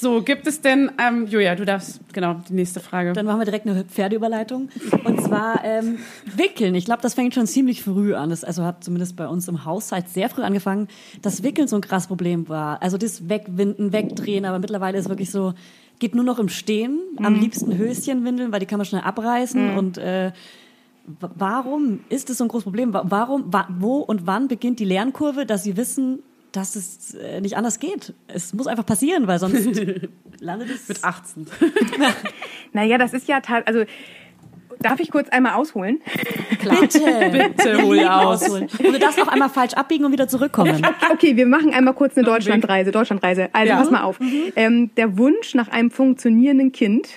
So, gibt es denn, ähm, Julia, du darfst, genau, die nächste Frage. Dann machen wir direkt eine Pferdeüberleitung. Und zwar ähm, Wickeln. Ich glaube, das fängt schon ziemlich früh an. Das also hat zumindest bei uns im Haushalt sehr früh angefangen, dass Wickeln so ein krass Problem war. Also das Wegwinden, Wegdrehen, aber mittlerweile ist wirklich so, geht nur noch im Stehen. Am liebsten Höschenwindeln, weil die kann man schnell abreißen. Und äh, warum ist es so ein großes Problem? Wa- Warum, wa wo und wann beginnt die Lernkurve, dass sie wissen, dass es äh, nicht anders geht? Es muss einfach passieren, weil sonst landet es Mit 18. Naja, das ist ja teil, also darf ich kurz einmal ausholen? Bitte, Bitte hol aus. ausholen. Und du darfst auch einmal falsch abbiegen und wieder zurückkommen. Okay, wir machen einmal kurz eine Deutschlandreise. Deutschlandreise. Also Ja. pass mal auf. Ähm, der Wunsch nach einem funktionierenden Kind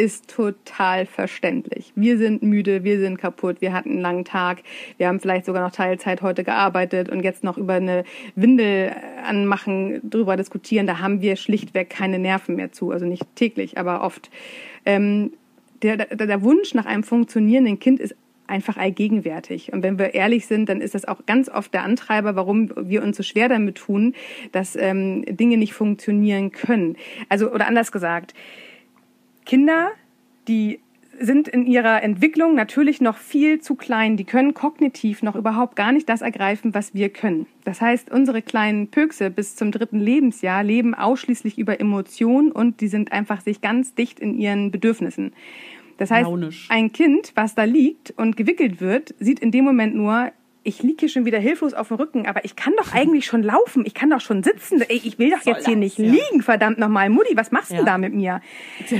ist total verständlich. Wir sind müde, wir sind kaputt, wir hatten einen langen Tag, wir haben vielleicht sogar noch Teilzeit heute gearbeitet und jetzt noch über eine Windel anmachen drüber diskutieren, da haben wir schlichtweg keine Nerven mehr zu. Also nicht täglich, aber oft. Ähm, der, der, der Wunsch nach einem funktionierenden Kind ist einfach allgegenwärtig. Und wenn wir ehrlich sind, dann ist das auch ganz oft der Antreiber, warum wir uns so schwer damit tun, dass ähm, Dinge nicht funktionieren können. Also, oder anders gesagt, Kinder, die sind in ihrer Entwicklung natürlich noch viel zu klein. Die können kognitiv noch überhaupt gar nicht das ergreifen, was wir können. Das heißt, unsere kleinen Pökse bis zum dritten Lebensjahr leben ausschließlich über Emotionen und die sind einfach sich ganz dicht in ihren Bedürfnissen. Das heißt, Launisch. ein Kind, was da liegt und gewickelt wird, sieht in dem Moment nur, ich liege hier schon wieder hilflos auf dem Rücken, aber ich kann doch eigentlich schon laufen, ich kann doch schon sitzen. Ey, ich will doch jetzt hier nicht liegen, verdammt nochmal. Mutti, was machst du Ja. da mit mir?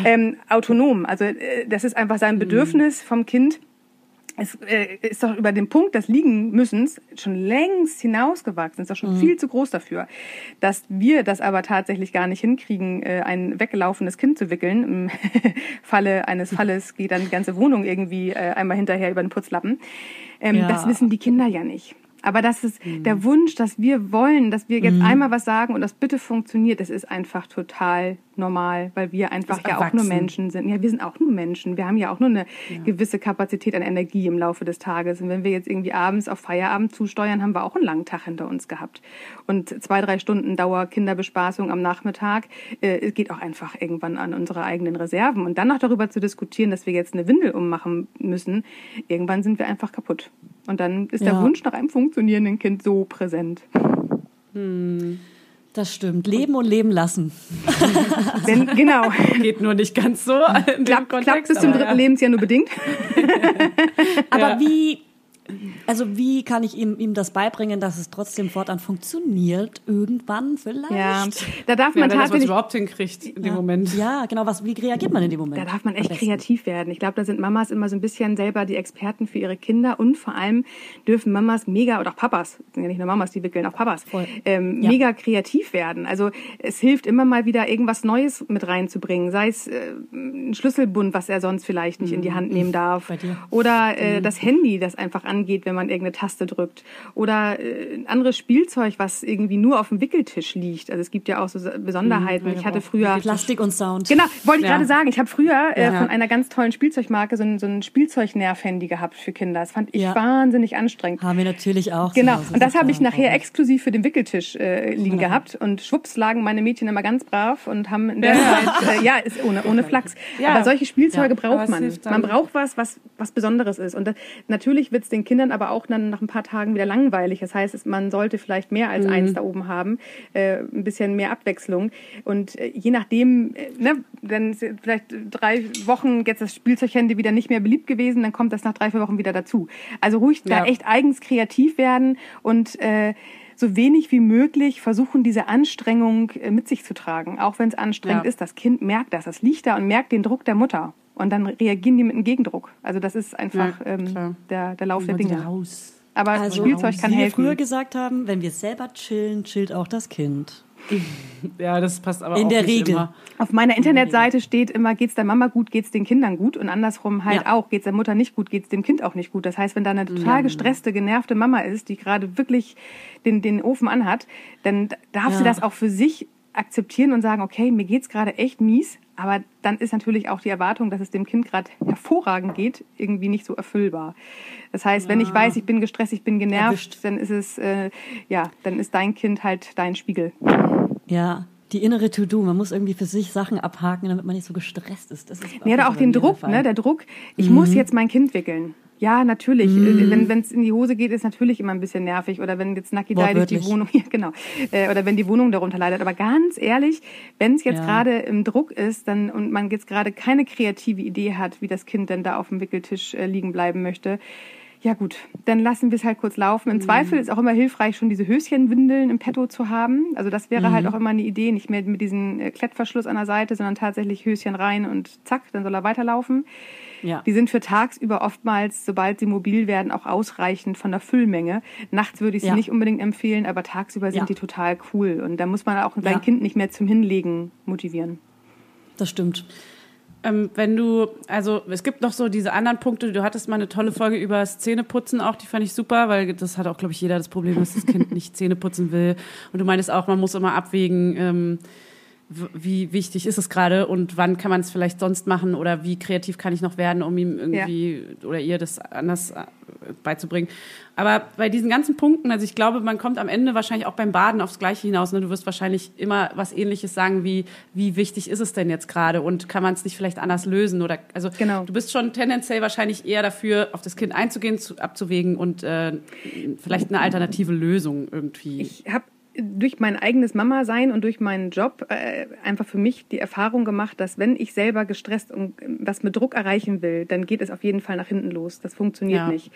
Ähm, autonom, also äh, das ist einfach sein Bedürfnis vom Kind. Es äh, ist doch über den Punkt des Liegen-Müssens schon längst hinausgewachsen, ist doch schon viel zu groß dafür. Dass wir das aber tatsächlich gar nicht hinkriegen, äh, ein weggelaufenes Kind zu wickeln. Im Falle eines Falles geht dann die ganze Wohnung irgendwie äh, einmal hinterher über den Putzlappen. Ähm, Ja. Das wissen die Kinder ja nicht. Aber das ist Mhm. der Wunsch, dass wir wollen, dass wir jetzt einmal was sagen und das bitte funktioniert, das ist einfach total normal, weil wir einfach ja auch nur. Menschen sind. Ja, wir sind auch nur Menschen. Wir haben ja auch nur eine gewisse Kapazität an Energie im Laufe des Tages. Und wenn wir jetzt irgendwie abends auf Feierabend zusteuern, haben wir auch einen langen Tag hinter uns gehabt. Und zwei, drei Stunden Dauer Kinderbespaßung am Nachmittag, äh, es geht auch einfach irgendwann an unsere eigenen Reserven. Und dann noch darüber zu diskutieren, dass wir jetzt eine Windel ummachen müssen, irgendwann sind wir einfach kaputt. Und dann ist der Ja. Wunsch nach einem funktionierenden Kind so präsent. Das stimmt. Leben und leben lassen. Wenn, genau. Geht nur nicht ganz so Klappt, Kontext. klappt zum aber dritten ja. Lebensjahr nur bedingt. Aber wie, also wie kann ich ihm, ihm das beibringen, dass es trotzdem fortan funktioniert? Irgendwann vielleicht? Ja, da darf Ja, man wenn das was tatsächlich überhaupt hinkriegt in dem Moment. Ja, genau. Was, wie reagiert man in dem Moment? Da darf man echt kreativ werden. Ich glaube, da sind Mamas immer so ein bisschen selber die Experten für ihre Kinder und vor allem dürfen Mamas mega oder auch Papas, sind ja nicht nur Mamas, die wickeln, auch Papas, ähm, Ja. mega kreativ werden. Also es hilft immer mal wieder irgendwas Neues mit reinzubringen, sei es äh, ein Schlüsselbund, was er sonst vielleicht nicht in die Hand nehmen darf, Bei dir. oder äh, das Handy, das einfach angeht, wenn man irgendeine Taste drückt, oder äh, ein anderes Spielzeug, was irgendwie nur auf dem Wickeltisch liegt. Also es gibt ja auch so Besonderheiten. ich hatte früher Plastik und Sound. Genau, wollte ich Ja. gerade sagen. Ich habe früher äh, Ja. von einer ganz tollen Spielzeugmarke so ein, so ein Spielzeugnerv-Handy gehabt für Kinder. Das fand ich Ja. wahnsinnig anstrengend. Haben wir natürlich auch. zu Genau, Hause. und das habe ich nachher exklusiv für den Wickeltisch äh, liegen gehabt. Und schwupps lagen meine Mädchen immer ganz brav und haben in der Zeit, äh, ja, ist ohne, ohne Flachs. Ja. Aber solche Spielzeuge braucht man. Man braucht was, was, was Besonderes ist. Und das, natürlich wird es den Kindern aber auch dann nach ein paar Tagen wieder langweilig. Das heißt, man sollte vielleicht mehr als Mhm. eins da oben haben, äh, ein bisschen mehr Abwechslung. Und äh, je nachdem, äh, ne, dann ist vielleicht drei Wochen jetzt das Spielzeughandy wieder nicht mehr beliebt gewesen, dann kommt das nach drei, vier Wochen wieder dazu. Also ruhig da Ja. echt eigens kreativ werden und äh, so wenig wie möglich versuchen, diese Anstrengung äh, mit sich zu tragen. Auch wenn es anstrengend Ja. ist, das Kind merkt das. Das liegt da und merkt den Druck der Mutter. Und dann reagieren die mit einem Gegendruck. Also das ist einfach Ja, ähm, der, der Lauf der sie Dinge. raus. Aber Also, Spielzeug kann wie wir helfen. früher gesagt haben, wenn wir selber chillen, chillt auch das Kind. Ja, das passt aber In auch der nicht Regel. Immer. Auf meiner Internetseite steht immer, geht's der Mama gut, geht's den Kindern gut und andersrum halt Ja. auch, geht's der Mutter nicht gut, geht's dem Kind auch nicht gut. Das heißt, wenn da eine total gestresste, genervte Mama ist, die gerade wirklich den, den Ofen anhat, dann darf sie Ja. das auch für sich akzeptieren und sagen, okay, mir geht's gerade echt mies, aber dann ist natürlich auch die Erwartung, dass es dem Kind gerade hervorragend geht, irgendwie nicht so erfüllbar. Das heißt, wenn ich weiß, ich bin gestresst, ich bin genervt, Erwischt. dann ist es, äh, ja, dann ist dein Kind halt dein Spiegel. Ja, die innere To-Do. Man muss irgendwie für sich Sachen abhaken, damit man nicht so gestresst ist. Das ist Ja, so auch den Druck, ne? Der Druck, ich Mhm. muss jetzt mein Kind wickeln. Ja, natürlich. Äh, Wenn es in die Hose geht, ist natürlich immer ein bisschen nervig. Oder wenn jetzt Naki durch die. Wohnung, ja, genau. Äh, Oder wenn die Wohnung darunter leidet. Aber ganz ehrlich, wenn es jetzt Ja. gerade im Druck ist, dann und man jetzt gerade keine kreative Idee hat, wie das Kind denn da auf dem Wickeltisch äh, liegen bleiben möchte, ja gut, dann lassen wir es halt kurz laufen. Im Mhm. Zweifel ist auch immer hilfreich, schon diese Höschenwindeln im Petto zu haben. Also das wäre Mhm. halt auch immer eine Idee, nicht mehr mit diesem äh, Klettverschluss an der Seite, sondern tatsächlich Höschen rein und zack, dann soll er weiterlaufen. Ja. Die sind für tagsüber oftmals, sobald sie mobil werden, auch ausreichend von der Füllmenge. Nachts würde ich sie Ja. nicht unbedingt empfehlen, aber tagsüber sind Ja. die total cool. Und da muss man auch sein. Kind nicht mehr zum Hinlegen motivieren. Das stimmt. Ähm, wenn du, also es gibt noch so diese anderen Punkte, du hattest mal eine tolle Folge über das Zähneputzen auch, die fand ich super, weil das hat auch, glaube ich, jeder das Problem, dass das Kind nicht Zähne putzen will. Und du meintest auch, man muss immer abwägen, ähm, wie wichtig ist es gerade und wann kann man es vielleicht sonst machen oder wie kreativ kann ich noch werden, um ihm irgendwie oder ihr das anders äh, beizubringen. Aber bei diesen ganzen Punkten, also ich glaube, man kommt am Ende wahrscheinlich auch beim Baden aufs Gleiche hinaus. Ne? Du wirst wahrscheinlich immer was Ähnliches sagen wie, wie wichtig ist es denn jetzt gerade und kann man es nicht vielleicht anders lösen oder also Genau. du bist schon tendenziell wahrscheinlich eher dafür, auf das Kind einzugehen, zu, abzuwägen und äh, vielleicht eine alternative Lösung irgendwie. Ich habe durch mein eigenes Mama-Sein und durch meinen Job äh, einfach für mich die Erfahrung gemacht, dass wenn ich selber gestresst und äh, was mit Druck erreichen will, dann geht es auf jeden Fall nach hinten los. Das funktioniert Ja. nicht.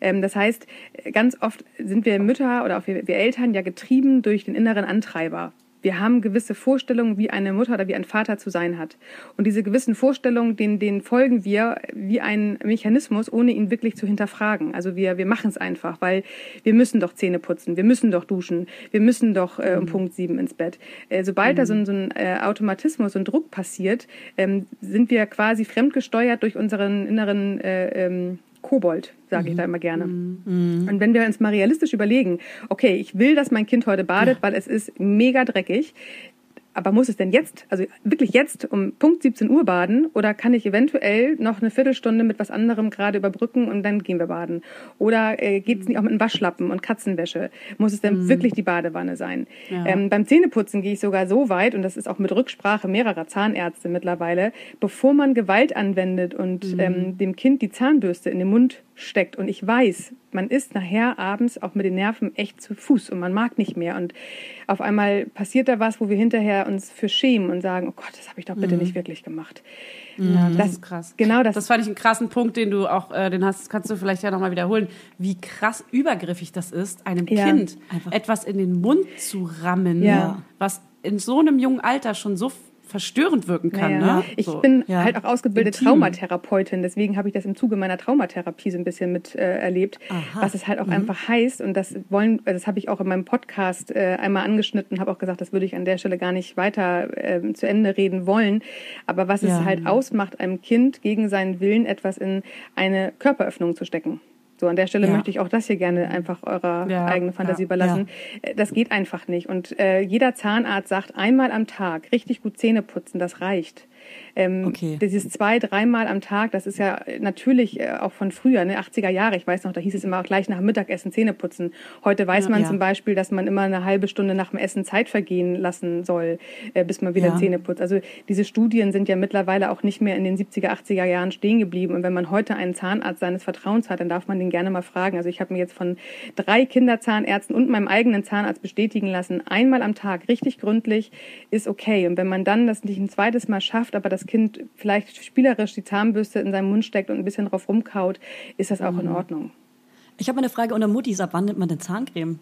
Ähm, das heißt, äh, ganz oft sind wir Mütter oder auch wir, wir Eltern ja getrieben durch den inneren Antreiber. Wir haben gewisse Vorstellungen, wie eine Mutter oder wie ein Vater zu sein hat. Und diese gewissen Vorstellungen, denen, denen folgen wir wie ein Mechanismus, ohne ihn wirklich zu hinterfragen. Also wir, wir machen es einfach, weil wir müssen doch Zähne putzen, wir müssen doch duschen, wir müssen doch äh, um Punkt sieben ins Bett. Äh, sobald da so ein, so ein äh, Automatismus und Druck passiert, ähm, sind wir quasi fremdgesteuert durch unseren inneren äh, ähm, Kobold, sage ich da immer gerne. Und wenn wir uns mal realistisch überlegen, okay, ich will, dass mein Kind heute badet, weil es ist mega dreckig, aber muss es denn jetzt, also wirklich jetzt um Punkt 17 Uhr baden oder kann ich eventuell noch eine Viertelstunde mit was anderem gerade überbrücken und dann gehen wir baden? Oder äh, geht es nicht auch mit einem Waschlappen und Katzenwäsche? Muss es denn wirklich die Badewanne sein? Ähm, beim Zähneputzen gehe ich sogar so weit, und das ist auch mit Rücksprache mehrerer Zahnärzte mittlerweile, bevor man Gewalt anwendet und ähm, dem Kind die Zahnbürste in den Mund steckt und ich weiß, man ist nachher abends auch mit den Nerven echt zu Fuß und man mag nicht mehr und auf einmal passiert da was, wo wir hinterher uns für schämen und sagen, oh Gott, das habe ich doch bitte nicht wirklich gemacht. Ja, das, ist krass. Genau das. Das fand ich einen krassen Punkt, den du auch, äh, den hast, kannst du vielleicht ja nochmal wiederholen, wie krass übergriffig das ist, einem Ja. Kind etwas in den Mund zu rammen, Ja. was in so einem jungen Alter schon so verstörend wirken kann. Naja, Ne? Ich so. bin Ja. halt auch ausgebildete. Traumatherapeutin, deswegen habe ich das im Zuge meiner Traumatherapie so ein bisschen mit äh, erlebt, Aha. was es halt auch einfach heißt und das wollen, äh, das habe ich auch in meinem Podcast äh, einmal angeschnitten, habe auch gesagt, das würde ich an der Stelle gar nicht weiter ähm, zu Ende reden wollen, aber was Ja. es halt ausmacht, einem Kind gegen seinen Willen etwas in eine Körperöffnung zu stecken. So, an der Stelle Ja. möchte ich auch das hier gerne einfach eurer Ja, eigenen Fantasie ja, überlassen. Äh, Das geht einfach nicht. Und äh, jeder Zahnarzt sagt, einmal am Tag richtig gut Zähne putzen, das reicht. Ähm, Okay. Dieses zwei, dreimal am Tag, das ist ja natürlich äh, auch von früher, ne, 80er Jahre. Ich weiß noch, da hieß es immer auch gleich nach Mittagessen Zähne putzen. Heute weiß man Ja. zum Beispiel, dass man immer eine halbe Stunde nach dem Essen Zeit vergehen lassen soll, äh, bis man wieder Ja. Zähne putzt. Also diese Studien sind ja mittlerweile auch nicht mehr in den 70er, 80er Jahren stehen geblieben. Und wenn man heute einen Zahnarzt seines Vertrauens hat, dann darf man den gerne mal fragen. Also ich habe mir jetzt von drei Kinderzahnärzten und meinem eigenen Zahnarzt bestätigen lassen, einmal am Tag richtig gründlich ist okay. Und wenn man dann das nicht ein zweites Mal schafft, aber das Kind vielleicht spielerisch die Zahnbürste in seinen Mund steckt und ein bisschen drauf rumkaut, ist das auch Mhm. in Ordnung. Ich habe eine Frage unter Muttis. Ab wann nimmt man denn Zahncreme?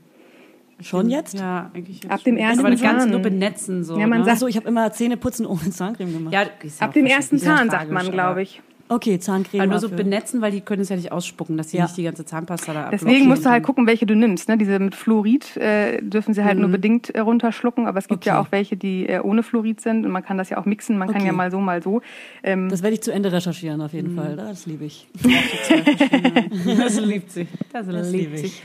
Schon jetzt? Ja, eigentlich jetzt Ab dem schon. ersten Aber ganz Zahn. nur benetzen so. Ja, man ne? sagt- Ach so, ich habe immer Zähne putzen ohne Zahncreme gemacht. ja, Ab dem ersten Zahn, sagt man, glaube aber- ich. Okay, Zahncreme. Aber nur so dafür. benetzen, weil die können es ja nicht ausspucken, dass sie Ja. nicht die ganze Zahnpasta da Deswegen musst du halt gucken, welche du nimmst. Ne? Diese mit Fluorid äh, dürfen sie halt nur bedingt äh, runterschlucken, aber es gibt ja Mhm. Okay. auch welche, die äh, ohne Fluorid sind und man kann das ja auch mixen. Man kann Okay. ja mal so, mal so. Ähm, Das werde ich zu Ende recherchieren, auf Mhm. jeden Fall. Das liebe ich. Das liebt sie. Das, Das liebt liebe sie. ich.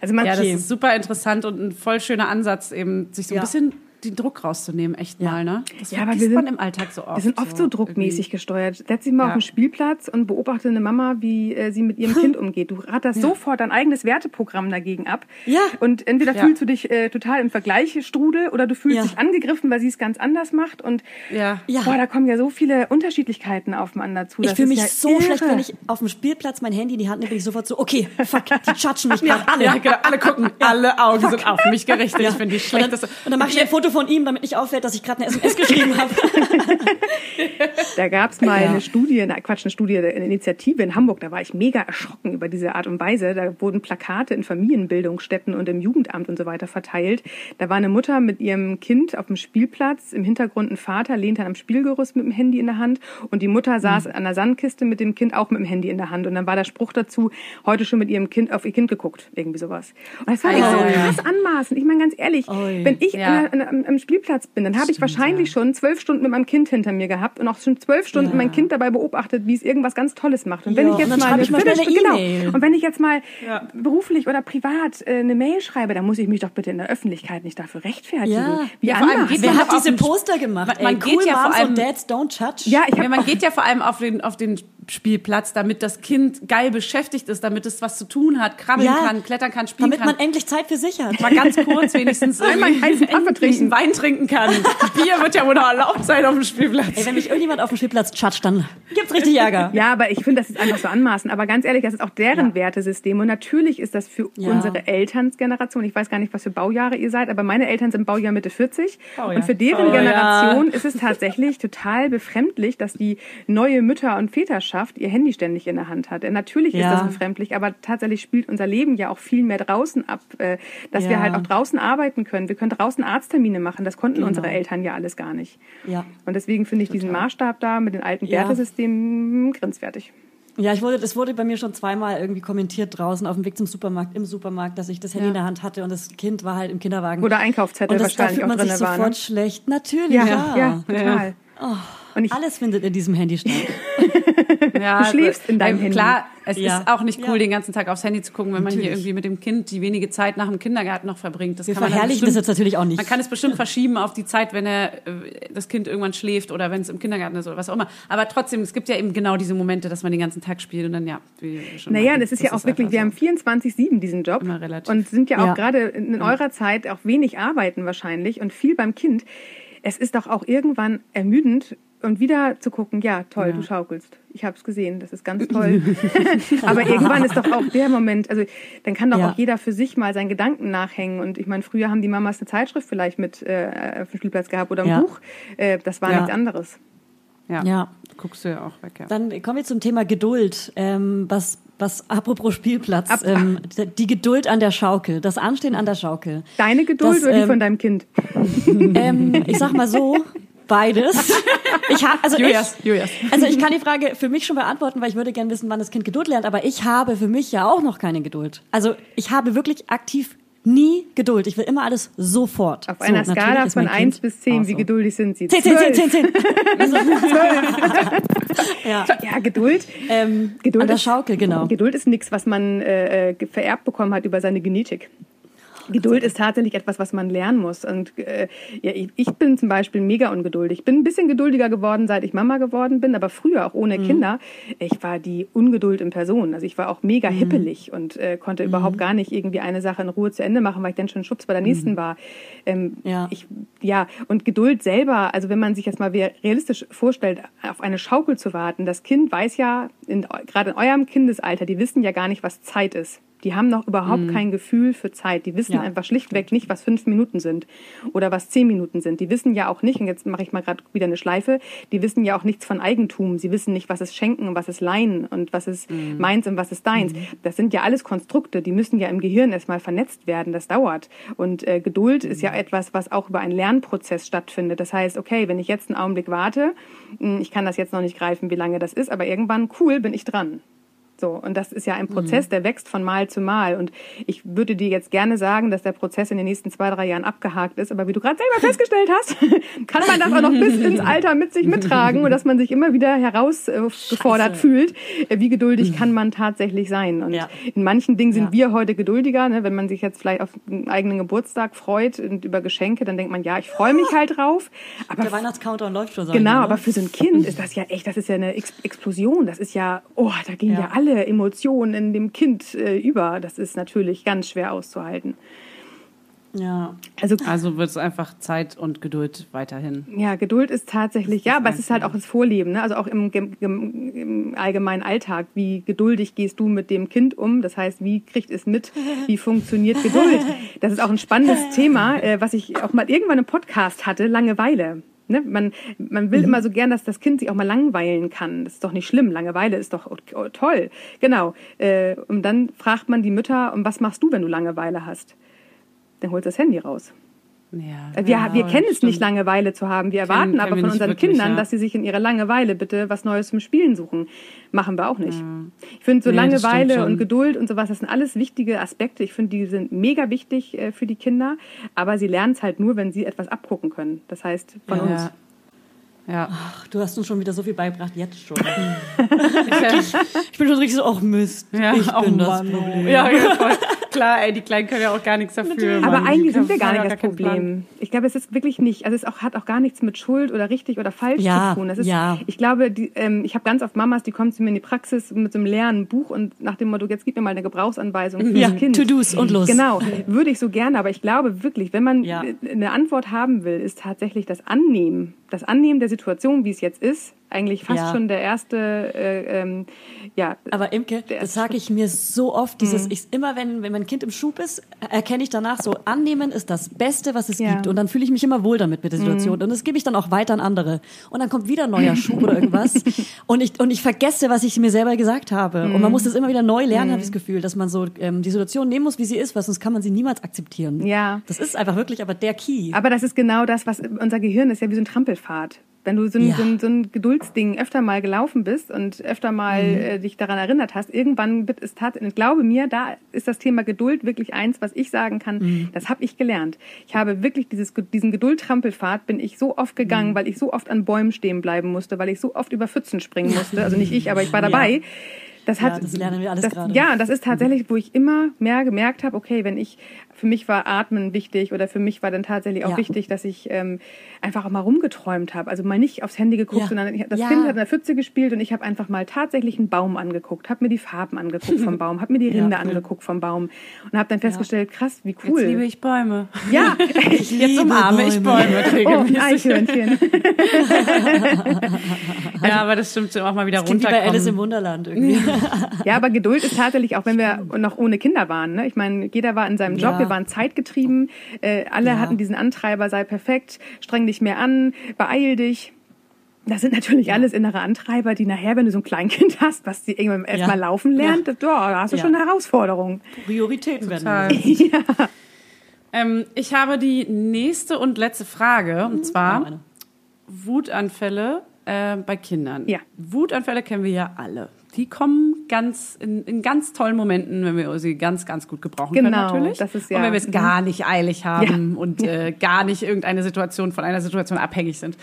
also man, Ja, das ist super interessant und ein voll schöner Ansatz, eben sich so ein Ja. bisschen den Druck rauszunehmen, echt Ja. mal, ne? Das Ja, aber wir man sind- im Alltag so oft. Wir sind oft so, druckmäßig gesteuert. Setz dich mal Ja. auf den Spielplatz und beobachte eine Mama, wie äh, sie mit ihrem Kind umgeht. Du ratterst sofort dein eigenes Werteprogramm dagegen ab. Ja. Und entweder Ja. fühlst du dich äh, total im Vergleichstrudel oder du fühlst Ja. dich angegriffen, weil sie es ganz anders macht. Und Ja. Ja. boah, da kommen ja so viele Unterschiedlichkeiten aufeinander zu. Ich Das fühle ist mich ja so irre. schlecht, wenn ich auf dem Spielplatz mein Handy in die Hand nehme, bin ich sofort so, okay, fuck, die judgen mich gerade alle. Ja, genau, alle gucken, alle Augen sind auf mich gerichtet. Ich bin die Und dann, und dann mache ich ein Foto von ihm, damit nicht auffällt, dass ich gerade eine SMS geschrieben habe. Da gab es mal eine Studie, na Quatsch, eine Studie, eine Initiative in Hamburg, da war ich mega erschrocken über diese Art und Weise. Da wurden Plakate in Familienbildungsstätten und im Jugendamt und so weiter verteilt. Da war eine Mutter mit ihrem Kind auf dem Spielplatz, im Hintergrund ein Vater lehnt dann am Spielgerüst mit dem Handy in der Hand und die Mutter saß an der Sandkiste mit dem Kind auch mit dem Handy in der Hand. Und dann war der Spruch dazu, heute schon mit ihrem Kind auf ihr Kind geguckt, irgendwie sowas. Und das fand ich so Ui. krass anmaßend. Ich meine ganz ehrlich, Ui. wenn ich Ja. an der- am, am Spielplatz bin, dann habe ich wahrscheinlich schon zwölf Stunden mit meinem Kind hinter mir gehabt und auch schon zwölf Stunden Ja. mein Kind dabei beobachtet, wie es irgendwas ganz Tolles macht. Und wenn Ja, ich jetzt mal schreibe ich mal eine Viertelstunde- E-Mail. genau, und wenn ich jetzt mal Ja. beruflich oder privat äh, eine Mail schreibe, dann muss ich mich doch bitte in der Öffentlichkeit nicht dafür rechtfertigen. Ja. Wie Ja, allem Wer hat diese Poster gemacht? Man- man Ey, geht cool ja vor allem- und Dads don't judge. Ja, ich Ja, habe man geht ja vor allem auf den, auf den Spielplatz, damit das Kind geil beschäftigt ist, damit es was zu tun hat, krabbeln Ja. kann, klettern kann, spielen damit kann. man endlich Zeit für sich hat. mal ganz kurz wenigstens Einmal einen heißen Kaffee endlich trinken. Wein trinken kann. Bier wird ja wohl noch erlaubt sein auf dem Spielplatz. Ey, wenn mich irgendjemand auf dem Spielplatz judgt, dann gibt's richtig Ärger. Ja, aber ich finde, das ist einfach so anmaßend. Aber ganz ehrlich, das ist auch deren Wertesystem. Und natürlich ist das für Ja. unsere Elternsgeneration, ich weiß gar nicht, was für Baujahre ihr seid, aber meine Eltern sind Baujahr Mitte 40. Baujahr. Und für deren Oh, ja. Generation ist es tatsächlich total befremdlich, dass die neue Mütter- und Väterschaft ihr Handy ständig in der Hand hat. Natürlich ist Ja. das befremdlich, aber tatsächlich spielt unser Leben ja auch viel mehr draußen ab, äh, dass wir Ja. halt auch draußen arbeiten können. Wir können draußen Arzttermine machen. Das konnten Genau. unsere Eltern ja alles gar nicht. Ja. Und deswegen finde ich diesen Maßstab da mit den alten Ja. Wertesystemen grenzwertig. Ja, ich wurde, das wurde bei mir schon zweimal irgendwie kommentiert draußen auf dem Weg zum Supermarkt, im Supermarkt, dass ich das Handy in der Hand hatte und das Kind war halt im Kinderwagen. Wo der Einkaufszettel und das, da wahrscheinlich fühlt man auch sich drin war. sofort Ne? schlecht. Natürlich, Ja, ja. ja, total. Und ich, Alles findet in diesem Handy statt. Ja, Du schläfst in deinem äh, Handy. Klar, es Ja. ist auch nicht cool, Ja. den ganzen Tag aufs Handy zu gucken, wenn man hier Natürlich. irgendwie mit dem Kind die wenige Zeit nach dem Kindergarten noch verbringt. Das Wir kann man verherrlichen das bestimmt- jetzt natürlich auch nicht. Man kann es bestimmt verschieben auf die Zeit, wenn er, äh, das Kind irgendwann schläft oder wenn es im Kindergarten ist oder was auch immer. Aber trotzdem, es gibt ja eben genau diese Momente, dass man den ganzen Tag spielt und dann, ja, wie wir schon Naja, das ist ja auch wirklich, einfach wir haben 24-7 diesen Job Immer relativ. und sind ja auch Ja. gerade in, in eurer Zeit auch wenig arbeiten wahrscheinlich und viel beim Kind. Es ist doch auch irgendwann ermüdend und wieder zu gucken, ja, toll, du schaukelst. Ich habe es gesehen, das ist ganz toll. Aber irgendwann ist doch auch der Moment, also dann kann doch Ja. auch jeder für sich mal seinen Gedanken nachhängen. Und ich meine, früher haben die Mamas eine Zeitschrift vielleicht mit äh, auf dem Spielplatz gehabt oder ein Ja. Buch. Äh, das war Ja. nichts anderes. Ja, Ja. guckst du ja auch weg, ja. Dann kommen wir zum Thema Geduld. Ähm, was, was, apropos Spielplatz, Ab- ähm, die Geduld an der Schaukel, das Anstehen an der Schaukel. Deine Geduld Das, oder die ähm, von deinem Kind? Ähm, ich sag mal so, beides. Ich ha, also Julias, ich, Julias. Also ich kann die Frage für mich schon beantworten, weil ich würde gerne wissen, wann das Kind Geduld lernt, aber ich habe für mich ja auch noch keine Geduld. Also ich habe wirklich aktiv nie Geduld. Ich will immer alles sofort. Auf einer so, Skala natürlich ist von mein 1 Kind bis 10, auch wie so. geduldig sind sie? 10, 10, 10, 10, 10. ja. Ja, Geduld. Ähm, Geduld an der ist- Schaukel, genau. Geduld ist nichts, was man äh, äh, vererbt bekommen hat über seine Genetik. Geduld ist tatsächlich etwas, was man lernen muss. Und äh, ja, ich, ich bin zum Beispiel mega ungeduldig. Ich bin ein bisschen geduldiger geworden, seit ich Mama geworden bin, aber früher auch ohne Kinder. Ich war die Ungeduld in Person. Also ich war auch mega hippelig und äh, konnte überhaupt gar nicht irgendwie eine Sache in Ruhe zu Ende machen, weil ich dann schon schubs bei der nächsten war. Ähm, Ja. Ich, ja, und Geduld selber, also wenn man sich jetzt mal realistisch vorstellt, auf eine Schaukel zu warten, das Kind weiß ja, in, gerade in eurem Kindesalter, die wissen ja gar nicht, was Zeit ist. Die haben noch überhaupt kein Gefühl für Zeit. Die wissen Ja. einfach schlichtweg nicht, was fünf Minuten sind oder was zehn Minuten sind. Die wissen ja auch nicht, und jetzt mache ich mal gerade wieder eine Schleife, die wissen ja auch nichts von Eigentum. Sie wissen nicht, was ist Schenken und was ist Leihen und was ist meins und was ist deins. Das sind ja alles Konstrukte, die müssen ja im Gehirn erstmal vernetzt werden. Das dauert. Und äh, Geduld ist ja etwas, was auch über einen Lernprozess stattfindet. Das heißt, okay, wenn ich jetzt einen Augenblick warte, mh, ich kann das jetzt noch nicht greifen, wie lange das ist, aber irgendwann, cool, bin ich dran. So, und das ist ja ein Prozess, der wächst von Mal zu Mal. Und ich würde dir jetzt gerne sagen, dass der Prozess in den nächsten zwei, drei Jahren abgehakt ist. Aber wie du gerade selber festgestellt hast, kann man das auch noch bis ins Alter mit sich mittragen und dass man sich immer wieder herausgefordert fühlt. Äh, Wie geduldig kann man tatsächlich sein? Und Ja. in manchen Dingen sind Ja. wir heute geduldiger. Ne? Wenn man sich jetzt vielleicht auf einen eigenen Geburtstag freut und über Geschenke, dann denkt man, ja, ich freue mich halt drauf. Aber Der Weihnachtscountdown läuft schon. ich Genau, ne? aber für so ein Kind ist das ja echt, das ist ja eine Ex Explosion. Das ist ja, oh, da gehen ja, Ja. alle Emotionen in dem Kind äh, über. Das ist natürlich ganz schwer auszuhalten. Ja. Also Also wird es einfach Zeit und Geduld weiterhin. ja, Geduld ist tatsächlich, ja, aber es ist halt auch das Vorleben, ne? also auch im, im, im allgemeinen Alltag. Wie geduldig gehst du mit dem Kind um? Das heißt, wie kriegt es mit? Wie funktioniert Geduld? Das ist auch ein spannendes Thema, äh, was ich auch mal irgendwann im Podcast hatte, Langeweile. Ne? Man, man will immer so gern, dass das Kind sich auch mal langweilen kann. Das ist doch nicht schlimm. Langeweile ist doch oh, toll. Genau. Äh, und dann fragt man die Mütter, und was machst du, wenn du Langeweile hast? Dann holst du das Handy raus. Ja, Wir, ja, wir kennen es stimmt. nicht, Langeweile zu haben. Wir erwarten kennen aber wir von unseren wirklich, Kindern, ja. dass sie sich in ihrer Langeweile bitte was Neues zum Spielen suchen. Machen wir auch nicht. Ich finde so Nee, Langeweile und Geduld und sowas, das sind alles wichtige Aspekte. Ich finde, die sind mega wichtig äh, für die Kinder. Aber sie lernen es halt nur, wenn sie etwas abgucken können. Das heißt, von uns. Ja. Ja. Ach, du hast uns schon wieder so viel beigebracht, jetzt schon. ich bin schon richtig so, ach Mist, Ja, ich bin das Mann. Problem. Ja, ja, voll. Klar, ey, die Kleinen können ja auch gar nichts dafür. Aber Mann. Eigentlich sind wir gar nicht das Plan. Problem. Ich glaube, es ist wirklich nicht, also es auch, hat auch gar nichts mit Schuld oder richtig oder falsch Ja, zu tun. Das ist, ja. Ich glaube, die, ähm, ich habe ganz oft Mamas, die kommen zu mir in die Praxis mit so einem leeren Buch und nach dem Motto, jetzt gib mir mal eine Gebrauchsanweisung für Ja, das Kind. To-Dos und los. Genau, würde ich so gerne, aber ich glaube wirklich, wenn man Ja. eine Antwort haben will, ist tatsächlich das Annehmen. Das Annehmen der Situation, wie es jetzt ist, eigentlich fast Ja. schon der erste, äh, ähm, ja. Aber Imke, das sage ich mir so oft, dieses, ich, immer wenn, wenn mein Kind im Schub ist, erkenne ich danach so, annehmen ist das Beste, was es Ja. gibt. Und dann fühle ich mich immer wohl damit mit der Situation. Und das gebe ich dann auch weiter an andere. Und dann kommt wieder ein neuer Schub oder irgendwas. Und ich, und ich vergesse, was ich mir selber gesagt habe. Und man muss das immer wieder neu lernen, habe ich das Gefühl, dass man so ähm, die Situation nehmen muss, wie sie ist, weil sonst kann man sie niemals akzeptieren. Ja. Das ist einfach wirklich aber der Key. Aber das ist genau das, was unser Gehirn ist ja wie so ein Trampelpfad. Wenn du so ein, Ja. so, ein, so ein Geduldsding öfter mal gelaufen bist und öfter mal Mhm. äh, dich daran erinnert hast, irgendwann wird es tatsächlich, glaube mir, da ist das Thema Geduld wirklich eins, was ich sagen kann, Mhm. das habe ich gelernt. Ich habe wirklich dieses, diesen Geduldtrampelfahrt bin ich so oft gegangen, Mhm. weil ich so oft an Bäumen stehen bleiben musste, weil ich so oft über Pfützen springen musste. Also nicht ich, aber ich war dabei. Das Ja, hat, das lernen wir alles das, gerade. Ja, das ist tatsächlich, wo ich immer mehr gemerkt habe, okay, wenn ich, für mich war Atmen wichtig oder für mich war dann tatsächlich auch Ja. wichtig, dass ich ähm, einfach auch mal rumgeträumt habe. Also mal nicht aufs Handy geguckt, Ja. sondern ich, das Ja. Kind hat in der Pfütze gespielt und ich habe einfach mal tatsächlich einen Baum angeguckt, habe mir die Farben angeguckt vom Baum, habe mir die Rinde angeguckt vom Baum und habe dann festgestellt, krass, wie cool. Jetzt liebe ich Bäume. ja, Jetzt umarme ich Bäume oh. Eichhörnchen. ja, aber das stimmt, auch mal wieder Klingt wie bei Alice im runterkommen. Wunderland irgendwie. Ja, aber Geduld ist tatsächlich, auch wenn wir noch ohne Kinder waren. Ne? Ich meine, jeder war in seinem Job, Ja. Wir waren zeitgetrieben, äh, alle Ja. hatten diesen Antreiber, sei perfekt, streng dich mehr an, beeil dich. Das sind natürlich alles innere Antreiber, die nachher, wenn du so ein Kleinkind hast, was sie irgendwann erst Ja. mal laufen lernt, ja, da hast du Ja. schon eine Herausforderung. Prioritäten werden. Total. gesetzt. Ähm, ich habe die nächste und letzte Frage, und Ja, zwar. Wutanfälle äh, bei Kindern. Ja. Wutanfälle kennen wir ja alle. Die kommen ganz in, in ganz tollen Momenten, wenn wir sie ganz, ganz gut gebrauchen können Genau, natürlich. das ist und ja- wenn wir es mhm. gar nicht eilig haben und äh, gar nicht irgendeine Situation von einer Situation abhängig sind.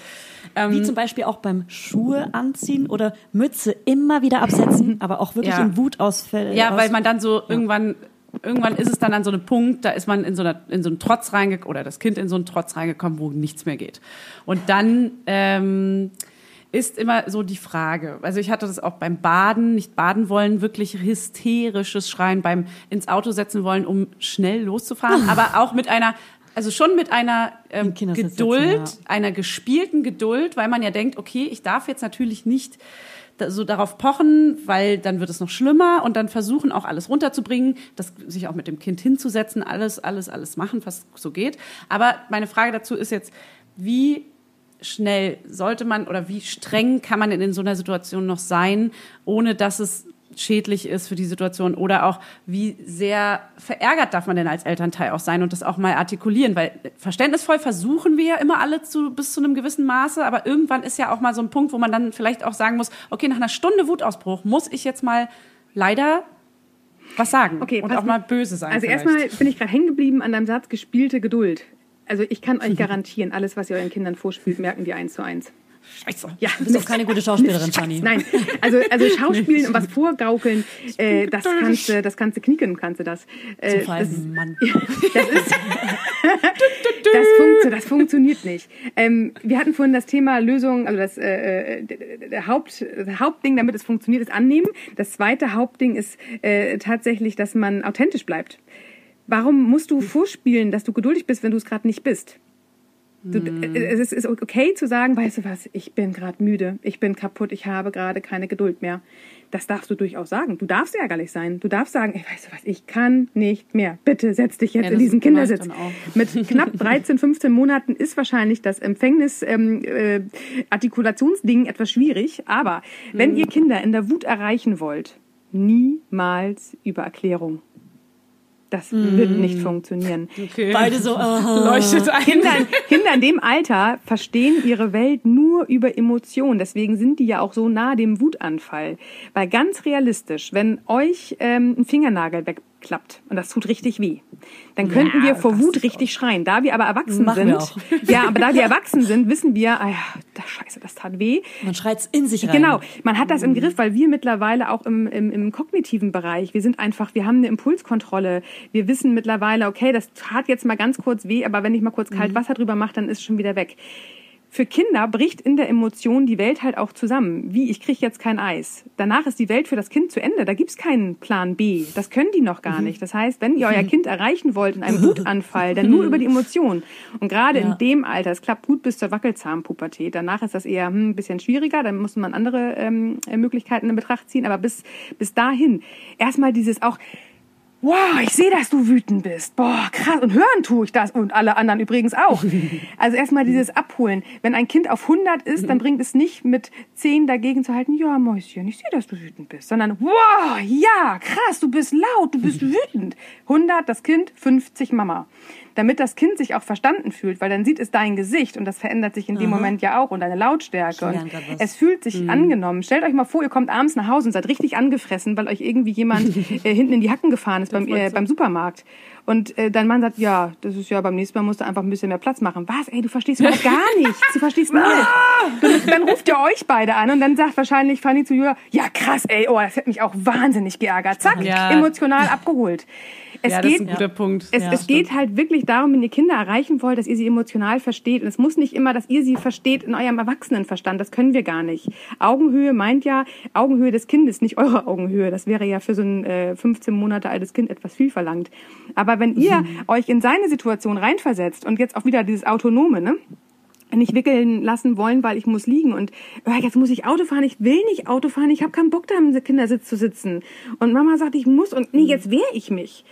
Ähm, Wie zum Beispiel auch beim Schuhe anziehen oder Mütze immer wieder absetzen, aber auch wirklich Ja. in Wutausfällen. Ja, weil man dann so irgendwann, irgendwann ist es dann an so einem Punkt, da ist man in so, einer, in so einen Trotz reingekommen, oder das Kind in so einen Trotz reingekommen, wo nichts mehr geht. Und dann ähm, ist immer so die Frage, also ich hatte das auch beim Baden, nicht baden wollen, wirklich hysterisches Schreien beim ins Auto setzen wollen, um schnell loszufahren, aber auch mit einer also schon mit einer ähm, Geduld, sitzen, einer gespielten Geduld, weil man ja denkt, okay, ich darf jetzt natürlich nicht so darauf pochen, weil dann wird es noch schlimmer und dann versuchen auch alles runterzubringen, das sich auch mit dem Kind hinzusetzen, alles, alles, alles machen, was so geht. Aber meine Frage dazu ist jetzt, wie schnell sollte man oder wie streng kann man denn in so einer Situation noch sein, ohne dass es schädlich ist für die Situation oder auch wie sehr verärgert darf man denn als Elternteil auch sein und das auch mal artikulieren, weil verständnisvoll versuchen wir ja immer alle zu bis zu einem gewissen Maße, aber irgendwann ist ja auch mal so ein Punkt, wo man dann vielleicht auch sagen muss, okay, nach einer Stunde Wutausbruch muss ich jetzt mal leider was sagen Okay, und auch mal mal- böse sein. Also vielleicht. erstmal bin ich gerade hängen geblieben an deinem Satz gespielte Geduld. Also ich kann euch garantieren, alles, was ihr euren Kindern vorspielt, merken die eins zu eins. Scheiße. Ja, Du bist doch keine gute Schauspielerin, Fanny. Nein, also, also Schauspielen und was vorgaukeln, äh, das kannst du, das kannst du knicken, kannst du das. Äh, Zum das, Mann. das ist, das, funktio das funktioniert nicht. Ähm, wir hatten vorhin das Thema Lösung, also das, äh, äh, der Haupt, das Hauptding, damit es funktioniert, ist annehmen. Das zweite Hauptding ist äh, tatsächlich, dass man authentisch bleibt. Warum musst du vorspielen, dass du geduldig bist, wenn du es gerade nicht bist? Du, äh, es ist- okay zu sagen, weißt du was, ich bin gerade müde, ich bin kaputt, ich habe gerade keine Geduld mehr. Das darfst du durchaus sagen. Du darfst ärgerlich sein. Du darfst sagen, ey, weißt du was, ich kann nicht mehr. Bitte setz dich jetzt Ja, in diesen Kindersitz. Mit knapp 13, 15 Monaten ist wahrscheinlich das Empfängnis ähm, äh, Artikulationsding etwas schwierig. Aber wenn Mhm. ihr Kinder in der Wut erreichen wollt, niemals über Erklärung. Das wird nicht funktionieren. Okay. Beide so, aha. leuchtet ein. Kinder, Kinder in dem Alter verstehen ihre Welt nur über Emotionen. Deswegen sind die ja auch so nah dem Wutanfall. Weil ganz realistisch, wenn euch ähm, ein Fingernagel wegklappt und das tut richtig weh, dann könnten wir vor Wut richtig schreien. Da wir aber erwachsen Machen sind, ja, aber da wir erwachsen sind, wissen wir, ah ja, das Scheiße, das tat weh. Man schreit's in sich rein. Genau, man hat das im Griff, weil wir mittlerweile auch im, im, im kognitiven Bereich, wir sind einfach, wir haben eine Impulskontrolle. Wir wissen mittlerweile, okay, das tat jetzt mal ganz kurz weh, aber wenn ich mal kurz kalt Wasser drüber mache, dann ist es schon wieder weg. Für Kinder bricht in der Emotion die Welt halt auch zusammen. Wie, ich kriege jetzt kein Eis. Danach ist die Welt für das Kind zu Ende. Da gibt's keinen Plan B. Das können die noch gar nicht. Das heißt, wenn ihr euer Kind erreichen wollt in einem Wutanfall, dann nur über die Emotion. Und gerade Ja. in dem Alter, es klappt gut bis zur Wackelzahnpubertät. Danach ist das eher hm, ein bisschen schwieriger. Dann muss man andere ähm, Möglichkeiten in Betracht ziehen. Aber bis, bis dahin erstmal dieses auch Wow, ich sehe, dass du wütend bist. Boah, krass. Und hören tue ich das. Und alle anderen übrigens auch. Also erstmal dieses Abholen. Wenn ein Kind auf 100 ist, dann bringt es nicht mit 10 dagegen zu halten, ja, Mäuschen, ich sehe, dass du wütend bist. Sondern, wow, ja, krass, du bist laut, du bist wütend. 100 das Kind, 50 Mama. Damit das Kind sich auch verstanden fühlt, weil dann sieht es dein Gesicht und das verändert sich in dem Moment ja auch und deine Lautstärke. Und es fühlt sich angenommen. Stellt euch mal vor, ihr kommt abends nach Hause und seid richtig angefressen, weil euch irgendwie jemand äh, hinten in die Hacken gefahren ist beim, äh, beim Supermarkt. Und äh, dein Mann sagt, ja, das ist ja beim nächsten Mal musst du einfach ein bisschen mehr Platz machen. Was? Ey, du verstehst überhaupt gar nichts. Du verstehst null. Dann, ruft ihr euch beide an und dann sagt wahrscheinlich Fanny zu Julia, ja krass, ey, oh, das hat mich auch wahnsinnig geärgert. Zack, Ja. emotional abgeholt. Es ja, das geht, ist ein guter Punkt. es, Ja, es geht halt wirklich darum, wenn ihr Kinder erreichen wollt, dass ihr sie emotional versteht. Und es muss nicht immer, dass ihr sie versteht in eurem Erwachsenenverstand. Das können wir gar nicht. Augenhöhe meint ja Augenhöhe des Kindes, nicht eure Augenhöhe. Das wäre ja für so ein äh, 15 Monate altes Kind etwas viel verlangt. Aber wenn ihr euch in seine Situation reinversetzt und jetzt auch wieder dieses Autonome, ne? nicht wickeln lassen wollen, weil ich muss liegen und äh, jetzt muss ich Auto fahren, ich will nicht Auto fahren, ich habe keinen Bock da im Kindersitz zu sitzen. Und Mama sagt, ich muss und nee, jetzt wehre ich mich.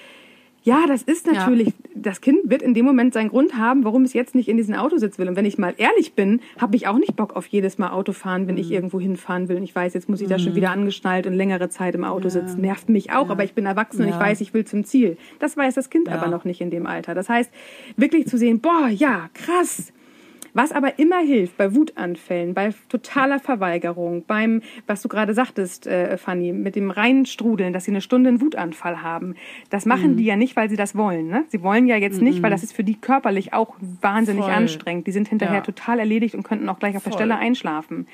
Ja, das ist natürlich, das Kind wird in dem Moment seinen Grund haben, warum es jetzt nicht in diesen Autositz will. Und wenn ich mal ehrlich bin, habe ich auch nicht Bock auf jedes Mal Auto fahren, wenn ich irgendwo hinfahren will. Und ich weiß, jetzt muss ich da schon wieder angeschnallt und längere Zeit im Auto sitzen. Nervt mich auch, aber ich bin erwachsen und ich Ja. weiß, ich will zum Ziel. Das weiß das Kind aber noch nicht in dem Alter. Das heißt, wirklich zu sehen, boah, ja, krass. Was aber immer hilft bei Wutanfällen, bei totaler Verweigerung, beim, was du gerade sagtest, äh, Fanny, mit dem Reinstrudeln, dass sie eine Stunde einen Wutanfall haben, das machen die ja nicht, weil sie das wollen. Ne? Sie wollen ja jetzt nicht, weil das ist für die körperlich auch wahnsinnig Voll. anstrengend. Die sind hinterher Ja. total erledigt und könnten auch gleich auf der Stelle einschlafen.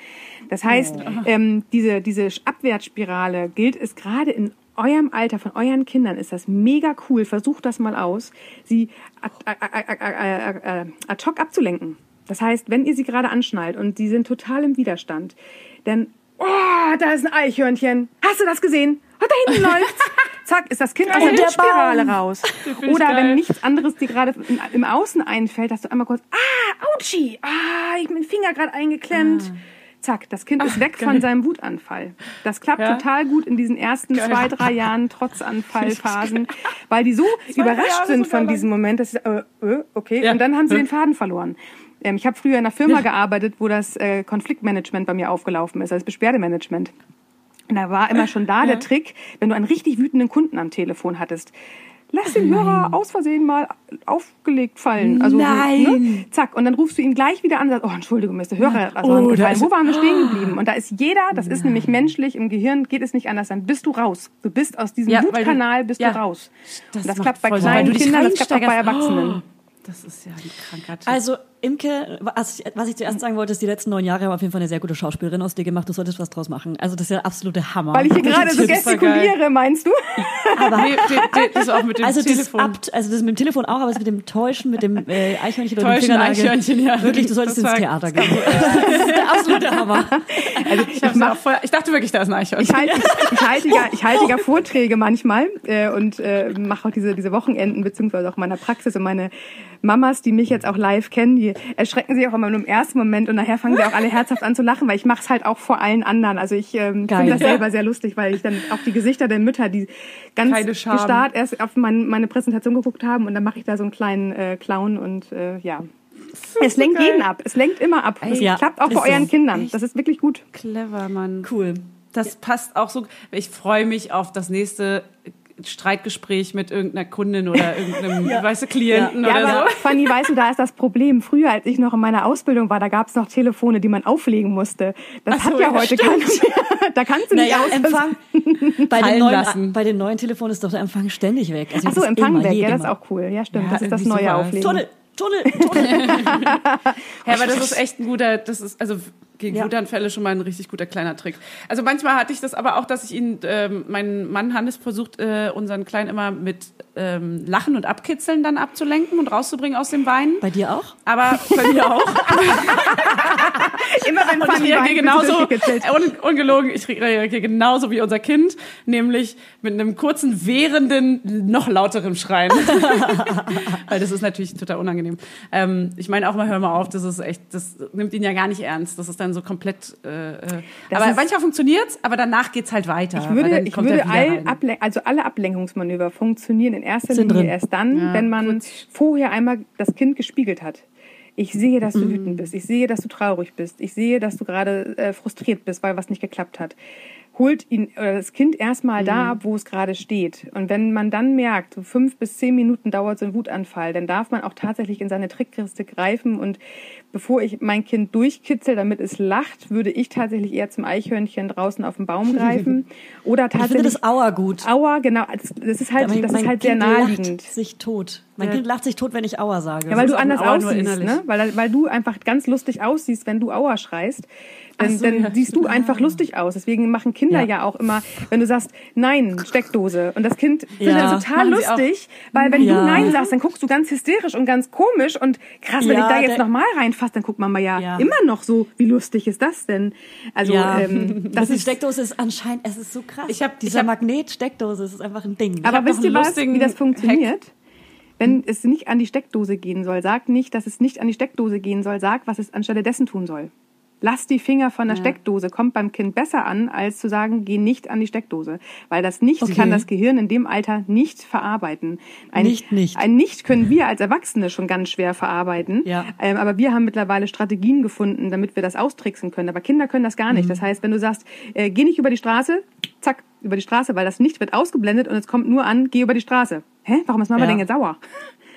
Das heißt, ähm, diese, diese Abwärtsspirale gilt es gerade in eurem Alter, von euren Kindern ist das mega cool. Versucht das mal aus, sie ad, ad, ad, ad hoc abzulenken. Das heißt, wenn ihr sie gerade anschnallt und die sind total im Widerstand, dann, oh, da ist ein Eichhörnchen. Hast du das gesehen? Oh, da hinten läuft's. Zack, ist das Kind aus der Und der Windspirale Baum. raus. Oder geil. wenn nichts anderes dir gerade im, Außen einfällt, dass du einmal kurz, ah, Autschi, ah, ich den Finger gerade eingeklemmt. Zack, das Kind ist weg von seinem Wutanfall. Das klappt Ja. total gut in diesen ersten zwei, drei Jahren Trotzanfallphasen, weil die so überrascht sind von diesem Moment, dass sie, äh, äh, okay, Ja. und dann haben sie den Faden verloren. Ähm, ich habe früher in einer Firma gearbeitet, wo das äh, Konfliktmanagement bei mir aufgelaufen ist, also das Beschwerdemanagement. Und da war immer schon da der Trick, wenn du einen richtig wütenden Kunden am Telefon hattest. Lass den Hörer aus Versehen mal aufgelegt fallen. Also, Nein. Ne? Zack. Und dann rufst du ihn gleich wieder an und sagst, oh, Entschuldigung, mir ist der Hörer also Oh, ist- Wo waren wir stehen geblieben? Und da ist jeder, das ist nämlich menschlich, im Gehirn geht es nicht anders, dann bist du raus. Du bist aus diesem Ja, Wutkanal, bist ja. du raus. Das und das klappt bei kleinen Kindern, das klappt auch bei. Erwachsenen. Das ist ja die Krankheit. Also, Imke, was ich, was ich zuerst sagen wollte, ist, die letzten neun Jahre haben auf jeden Fall eine sehr gute Schauspielerin aus dir gemacht. Du solltest was draus machen. Also, das ist ja der absolute Hammer. Weil ich hier gerade so Das gestikuliere, meinst du? aber, Nee, die- die- das auch mit dem also, das, Telefon. ab, also das mit dem Telefon auch, aber das mit dem Täuschen, mit dem äh, Eichhörnchen oder dem Täuschen, Fingernagel. Eichhörnchen, ja. Wirklich, du solltest Das ins Theater gehen. Das ist der absolute Hammer. ich, hab's auch voll, ich dachte wirklich, da ist ein Eichhörnchen. Ich halte, ich halte, ja, ich halte ja Vorträge manchmal äh, und äh, mache auch diese, diese Wochenenden, beziehungsweise auch in meiner Praxis. Und meine Mamas, die mich jetzt auch live kennen, die erschrecken sich auch immer nur im ersten Moment und nachher fangen sie auch alle herzhaft an zu lachen, weil ich mache es halt auch vor allen anderen. Also ich ähm, Geil. finde das selber sehr lustig, weil ich dann auch die Gesichter der Mütter, die ganz gestarrt erst auf mein, meine Präsentation geguckt haben und dann mache ich da so einen kleinen äh, Clown und äh, ja. Es lenkt jeden ab. Es lenkt immer ab. Es Ja, klappt auch bei euren so. Kindern. Das ist wirklich gut. Clever, Mann. Cool. Das passt auch so. Ich freue mich auf das nächste Streitgespräch mit irgendeiner Kundin oder irgendeinem, weißt du, Klienten Ja, oder aber so. Fanny, weißt du, da ist das Problem. Früher, als ich noch in meiner Ausbildung war, da gab es noch Telefone, die man auflegen musste. Das so, hat ja, ja, heute keiner mehr. Da kannst du nicht Naja, Empfang. Bei den, neuen, lassen. bei den neuen Telefonen ist doch der Empfang ständig weg. Also Ach so, Empfang immer, weg. Ja, das ist auch cool. Ja, stimmt. Ja, das ist das neue super. Auflegen. Tunnel, Tunnel, Tunnel. Ja, aber das ist echt ein guter, das ist also gegen Ja. Wutanfälle schon mal ein richtig guter kleiner Trick. Also manchmal hatte ich das aber auch, dass ich ihn, ähm, mein Mann Hannes versucht, äh, unseren Kleinen immer mit ähm, Lachen und Abkitzeln dann abzulenken und rauszubringen aus dem Weinen. Bei dir auch? Aber bei mir auch. Immer wenn Fanny wird genauso, un, ungelogen, ich reagiere genauso wie unser Kind, nämlich mit einem kurzen, währenden, noch lauteren Schreien. Weil das ist natürlich total unangenehm. Ähm, ich meine auch mal, hör mal auf, das ist echt, das nimmt ihn ja gar nicht ernst. Das ist dann so komplett, äh, äh, aber manchmal funktioniert's, aber danach geht's halt weiter. Ich würde, dann ich würde all. Ablen also alle Ablenkungsmanöver funktionieren in erster Sind Linie drin. erst dann, Ja, wenn man vorher einmal das Kind gespiegelt hat. Ich sehe, dass du Mhm. wütend bist. Ich sehe, dass du traurig bist. Ich sehe, dass du gerade äh, frustriert bist, weil was nicht geklappt hat. Holt ihn oder das Kind erstmal da Mhm. ab, wo es gerade steht. Und wenn man dann merkt, so fünf bis zehn Minuten dauert so ein Wutanfall, dann darf man auch tatsächlich in seine Trickkiste greifen. Und bevor ich mein Kind durchkitzel, damit es lacht, würde ich tatsächlich eher zum Eichhörnchen draußen auf dem Baum greifen. Oder Ich finde tatsächlich. das Aua gut. Aua, genau. Das, das ist halt, Mein- das ist halt sehr Kind naheliegend. lacht sich tot. Mein Kind lacht sich tot, wenn ich Aua sage. Ja, weil du anders aussiehst, ne? Weil, weil du einfach ganz lustig aussiehst, wenn du Aua schreist. Dann, so, dann ja. siehst du einfach lustig aus. Deswegen machen Kinder Ja. ja. auch immer, wenn du sagst, nein, Steckdose. Und das Kind findet Ja. das total Machen lustig, weil wenn Ja. du nein sagst, dann guckst du ganz hysterisch und ganz komisch und krass, wenn Ja, ich da jetzt nochmal reinfasse, dann guckt Mama ja, Ja. immer noch so, wie lustig ist das denn? Also, ja, ähm, das ist, Steckdose ist anscheinend, es ist so krass. Ich hab- Dieser Magnet-Steckdose, es ist einfach ein Ding. aber wisst ihr was, lustigen wie das funktioniert? Hack. Wenn es nicht an die Steckdose gehen soll, sag nicht, dass es nicht an die Steckdose gehen soll, sag, was es anstelle dessen tun soll. Lass die Finger von der Steckdose, kommt beim Kind besser an, als zu sagen, geh nicht an die Steckdose. Weil das Nicht Okay. kann das Gehirn in dem Alter nicht verarbeiten. Ein, Nicht, nicht. Ein Nicht können wir als Erwachsene schon ganz schwer verarbeiten. Ja. Ähm, aber wir haben mittlerweile Strategien gefunden, damit wir das austricksen können. Aber Kinder können das gar nicht. Das heißt, wenn du sagst, äh, geh nicht über die Straße, zack, über die Straße, weil das Nicht wird ausgeblendet und es kommt nur an, geh über die Straße. Hä? Warum ist Mama Ja. denn jetzt sauer?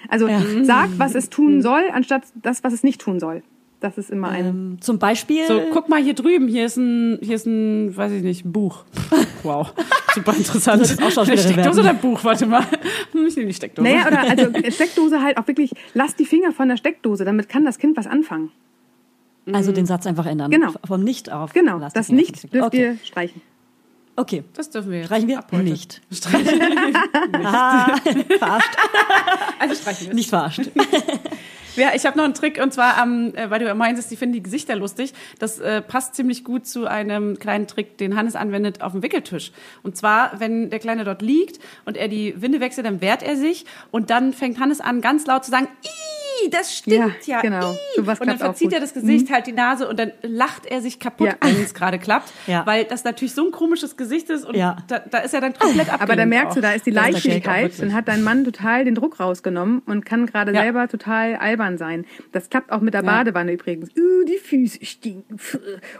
Also Ja. sag, was es tun soll, anstatt das, was es nicht tun soll. Das ist immer ein. ähm, zum Beispiel. So, guck mal hier drüben, hier ist ein, hier ist ein, weiß ich nicht, ein Buch. Wow, super interessant. Das ist auch Schauspielerin Steckdose oder Buch? Warte mal. Ich nehme die Steckdose. Naja, oder also Steckdose halt auch wirklich, lass die Finger von der Steckdose, damit kann das Kind was anfangen. also den Satz einfach ändern. Genau. Vom Nicht auf. Genau, lass das nicht dürft okay. ihr streichen. Okay. das dürfen wir jetzt. Streichen wir? ab heute. Nicht. Streichen. Ah, verarscht. Also streichen wir. Nicht verarscht. Ja, ich habe noch einen Trick und zwar, ähm, äh, weil du ja meintest, die finden die Gesichter lustig. Das äh, passt ziemlich gut zu einem kleinen Trick, den Hannes anwendet auf dem Wickeltisch. Und zwar, wenn der Kleine dort liegt und er die Winde wechselt, dann wehrt er sich und dann fängt Hannes an, ganz laut zu sagen, Das stimmt ja. Ja, genau. Ih. Sowas und dann verzieht. Mhm. er das Gesicht, halt die Nase und dann lacht er sich kaputt, Ja. wenn es gerade klappt. Ja. Weil das natürlich so ein komisches Gesicht ist und Ja. da, da ist er dann komplett abgelenkt. Aber da merkst du, da ist die Leichtigkeit. Dann hat dein Mann total den Druck rausgenommen und kann gerade Ja. selber total albern sein. Das klappt auch mit der Badewanne übrigens. Uh, die Füße stinken.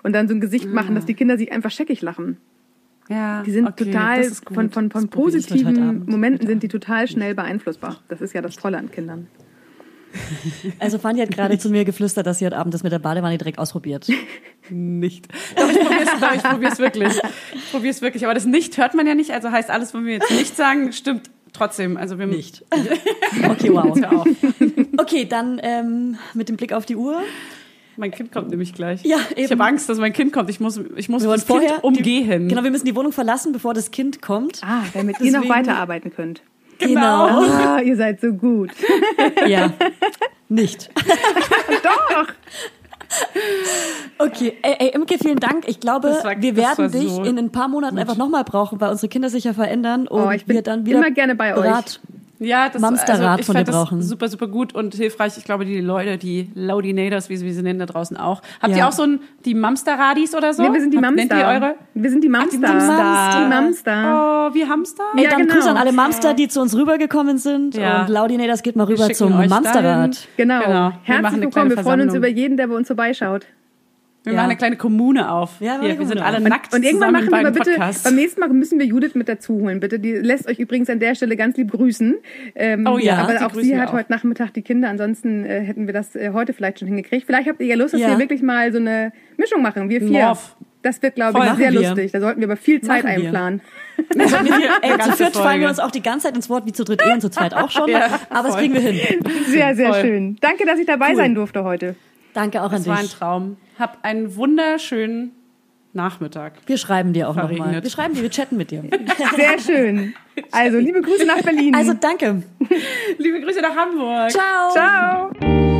Und dann so ein Gesicht machen, dass die Kinder sich einfach scheckig lachen. Ja, Die sind okay, total, das ist gut. von, von, von positiven. Momenten sind die total schnell beeinflussbar. Das ist ja das Tolle an Kindern. Also Fanny hat gerade zu mir geflüstert, dass sie heute Abend das mit der Badewanne direkt ausprobiert. nicht. Doch, ich probier's, doch, ich probier's wirklich. Ich probier's wirklich. Aber das nicht hört man ja nicht. Also heißt alles, was wir jetzt nicht sagen, stimmt trotzdem. Also wir Nicht. Okay, wow. Okay, dann ähm, mit dem Blick auf die Uhr. Mein Kind kommt nämlich gleich. Ja, Ich eben. habe Angst, dass mein Kind kommt. Ich muss, ich muss Wir wollen das Kind vorher umgehen. Die, genau, wir müssen die Wohnung verlassen, bevor das Kind kommt. Ah, damit ihr noch weiterarbeiten könnt. Genau. Ah, ihr seid so gut. Ja. Nicht. Doch. Okay, ey, ey, Imke, vielen Dank. Ich glaube, war- wir werden dich so in ein paar Monaten einfach nochmal brauchen, weil unsere Kinder sich ja verändern und Oh, ich bin wir dann wieder immer gerne bei euch. Ja, das Mamsterrad also ich von fand dir das brauchen. super, super gut und hilfreich. Ich glaube, die Leute, die Laudinators, wie sie, wie sie nennen, da draußen auch. Habt Ja. ihr auch so ein, die Mamsterradis oder so? Nee, wir sind die Mamster. Nennt ihr eure? Wir sind die Mamster. die Mamster. Die Mamster. Oh, wie Hamster? Ey, Ja, dann genau. Grüße an alle Mamster, die zu uns rübergekommen sind. Ja. Und Laudinators geht mal rüber zum Mamsterrad. Genau. Genau. Herzlich willkommen. Wir freuen uns über jeden, der bei uns vorbeischaut. Wir Ja. machen eine kleine Kommune auf. Ja, Hier, wir sind alle auf. nackt Und irgendwann machen wir beim mal bitte, Podcast. beim nächsten Mal müssen wir Judith mit dazu holen, bitte. Die lässt euch übrigens an der Stelle ganz lieb grüßen. Ähm, Oh ja, aber auch sie wir hat auch. heute Nachmittag die Kinder, ansonsten äh, hätten wir das äh, heute vielleicht schon hingekriegt. Vielleicht habt ihr ja Lust, dass Ja. wir wirklich mal so eine Mischung machen, wir vier. Morph. Das wird, glaube Voll. ich, sehr wir. lustig. Da sollten wir aber viel Zeit Machen wir. einplanen. Ey, zu viert fallen wir uns auch die ganze Zeit ins Wort, wie zu dritt eh und zu zweit auch schon. Ja, aber das voll. kriegen wir hin. Sehr, sehr Voll. schön. Danke, dass ich dabei Cool. sein durfte heute. Danke auch an Das war ein dich. Traum. Hab einen wunderschönen Nachmittag. Wir schreiben dir auch nochmal. Wir schreiben dir, wir chatten mit dir. Sehr schön. Also, liebe Grüße nach Berlin. Also danke. Liebe Grüße nach Hamburg. Ciao. Ciao.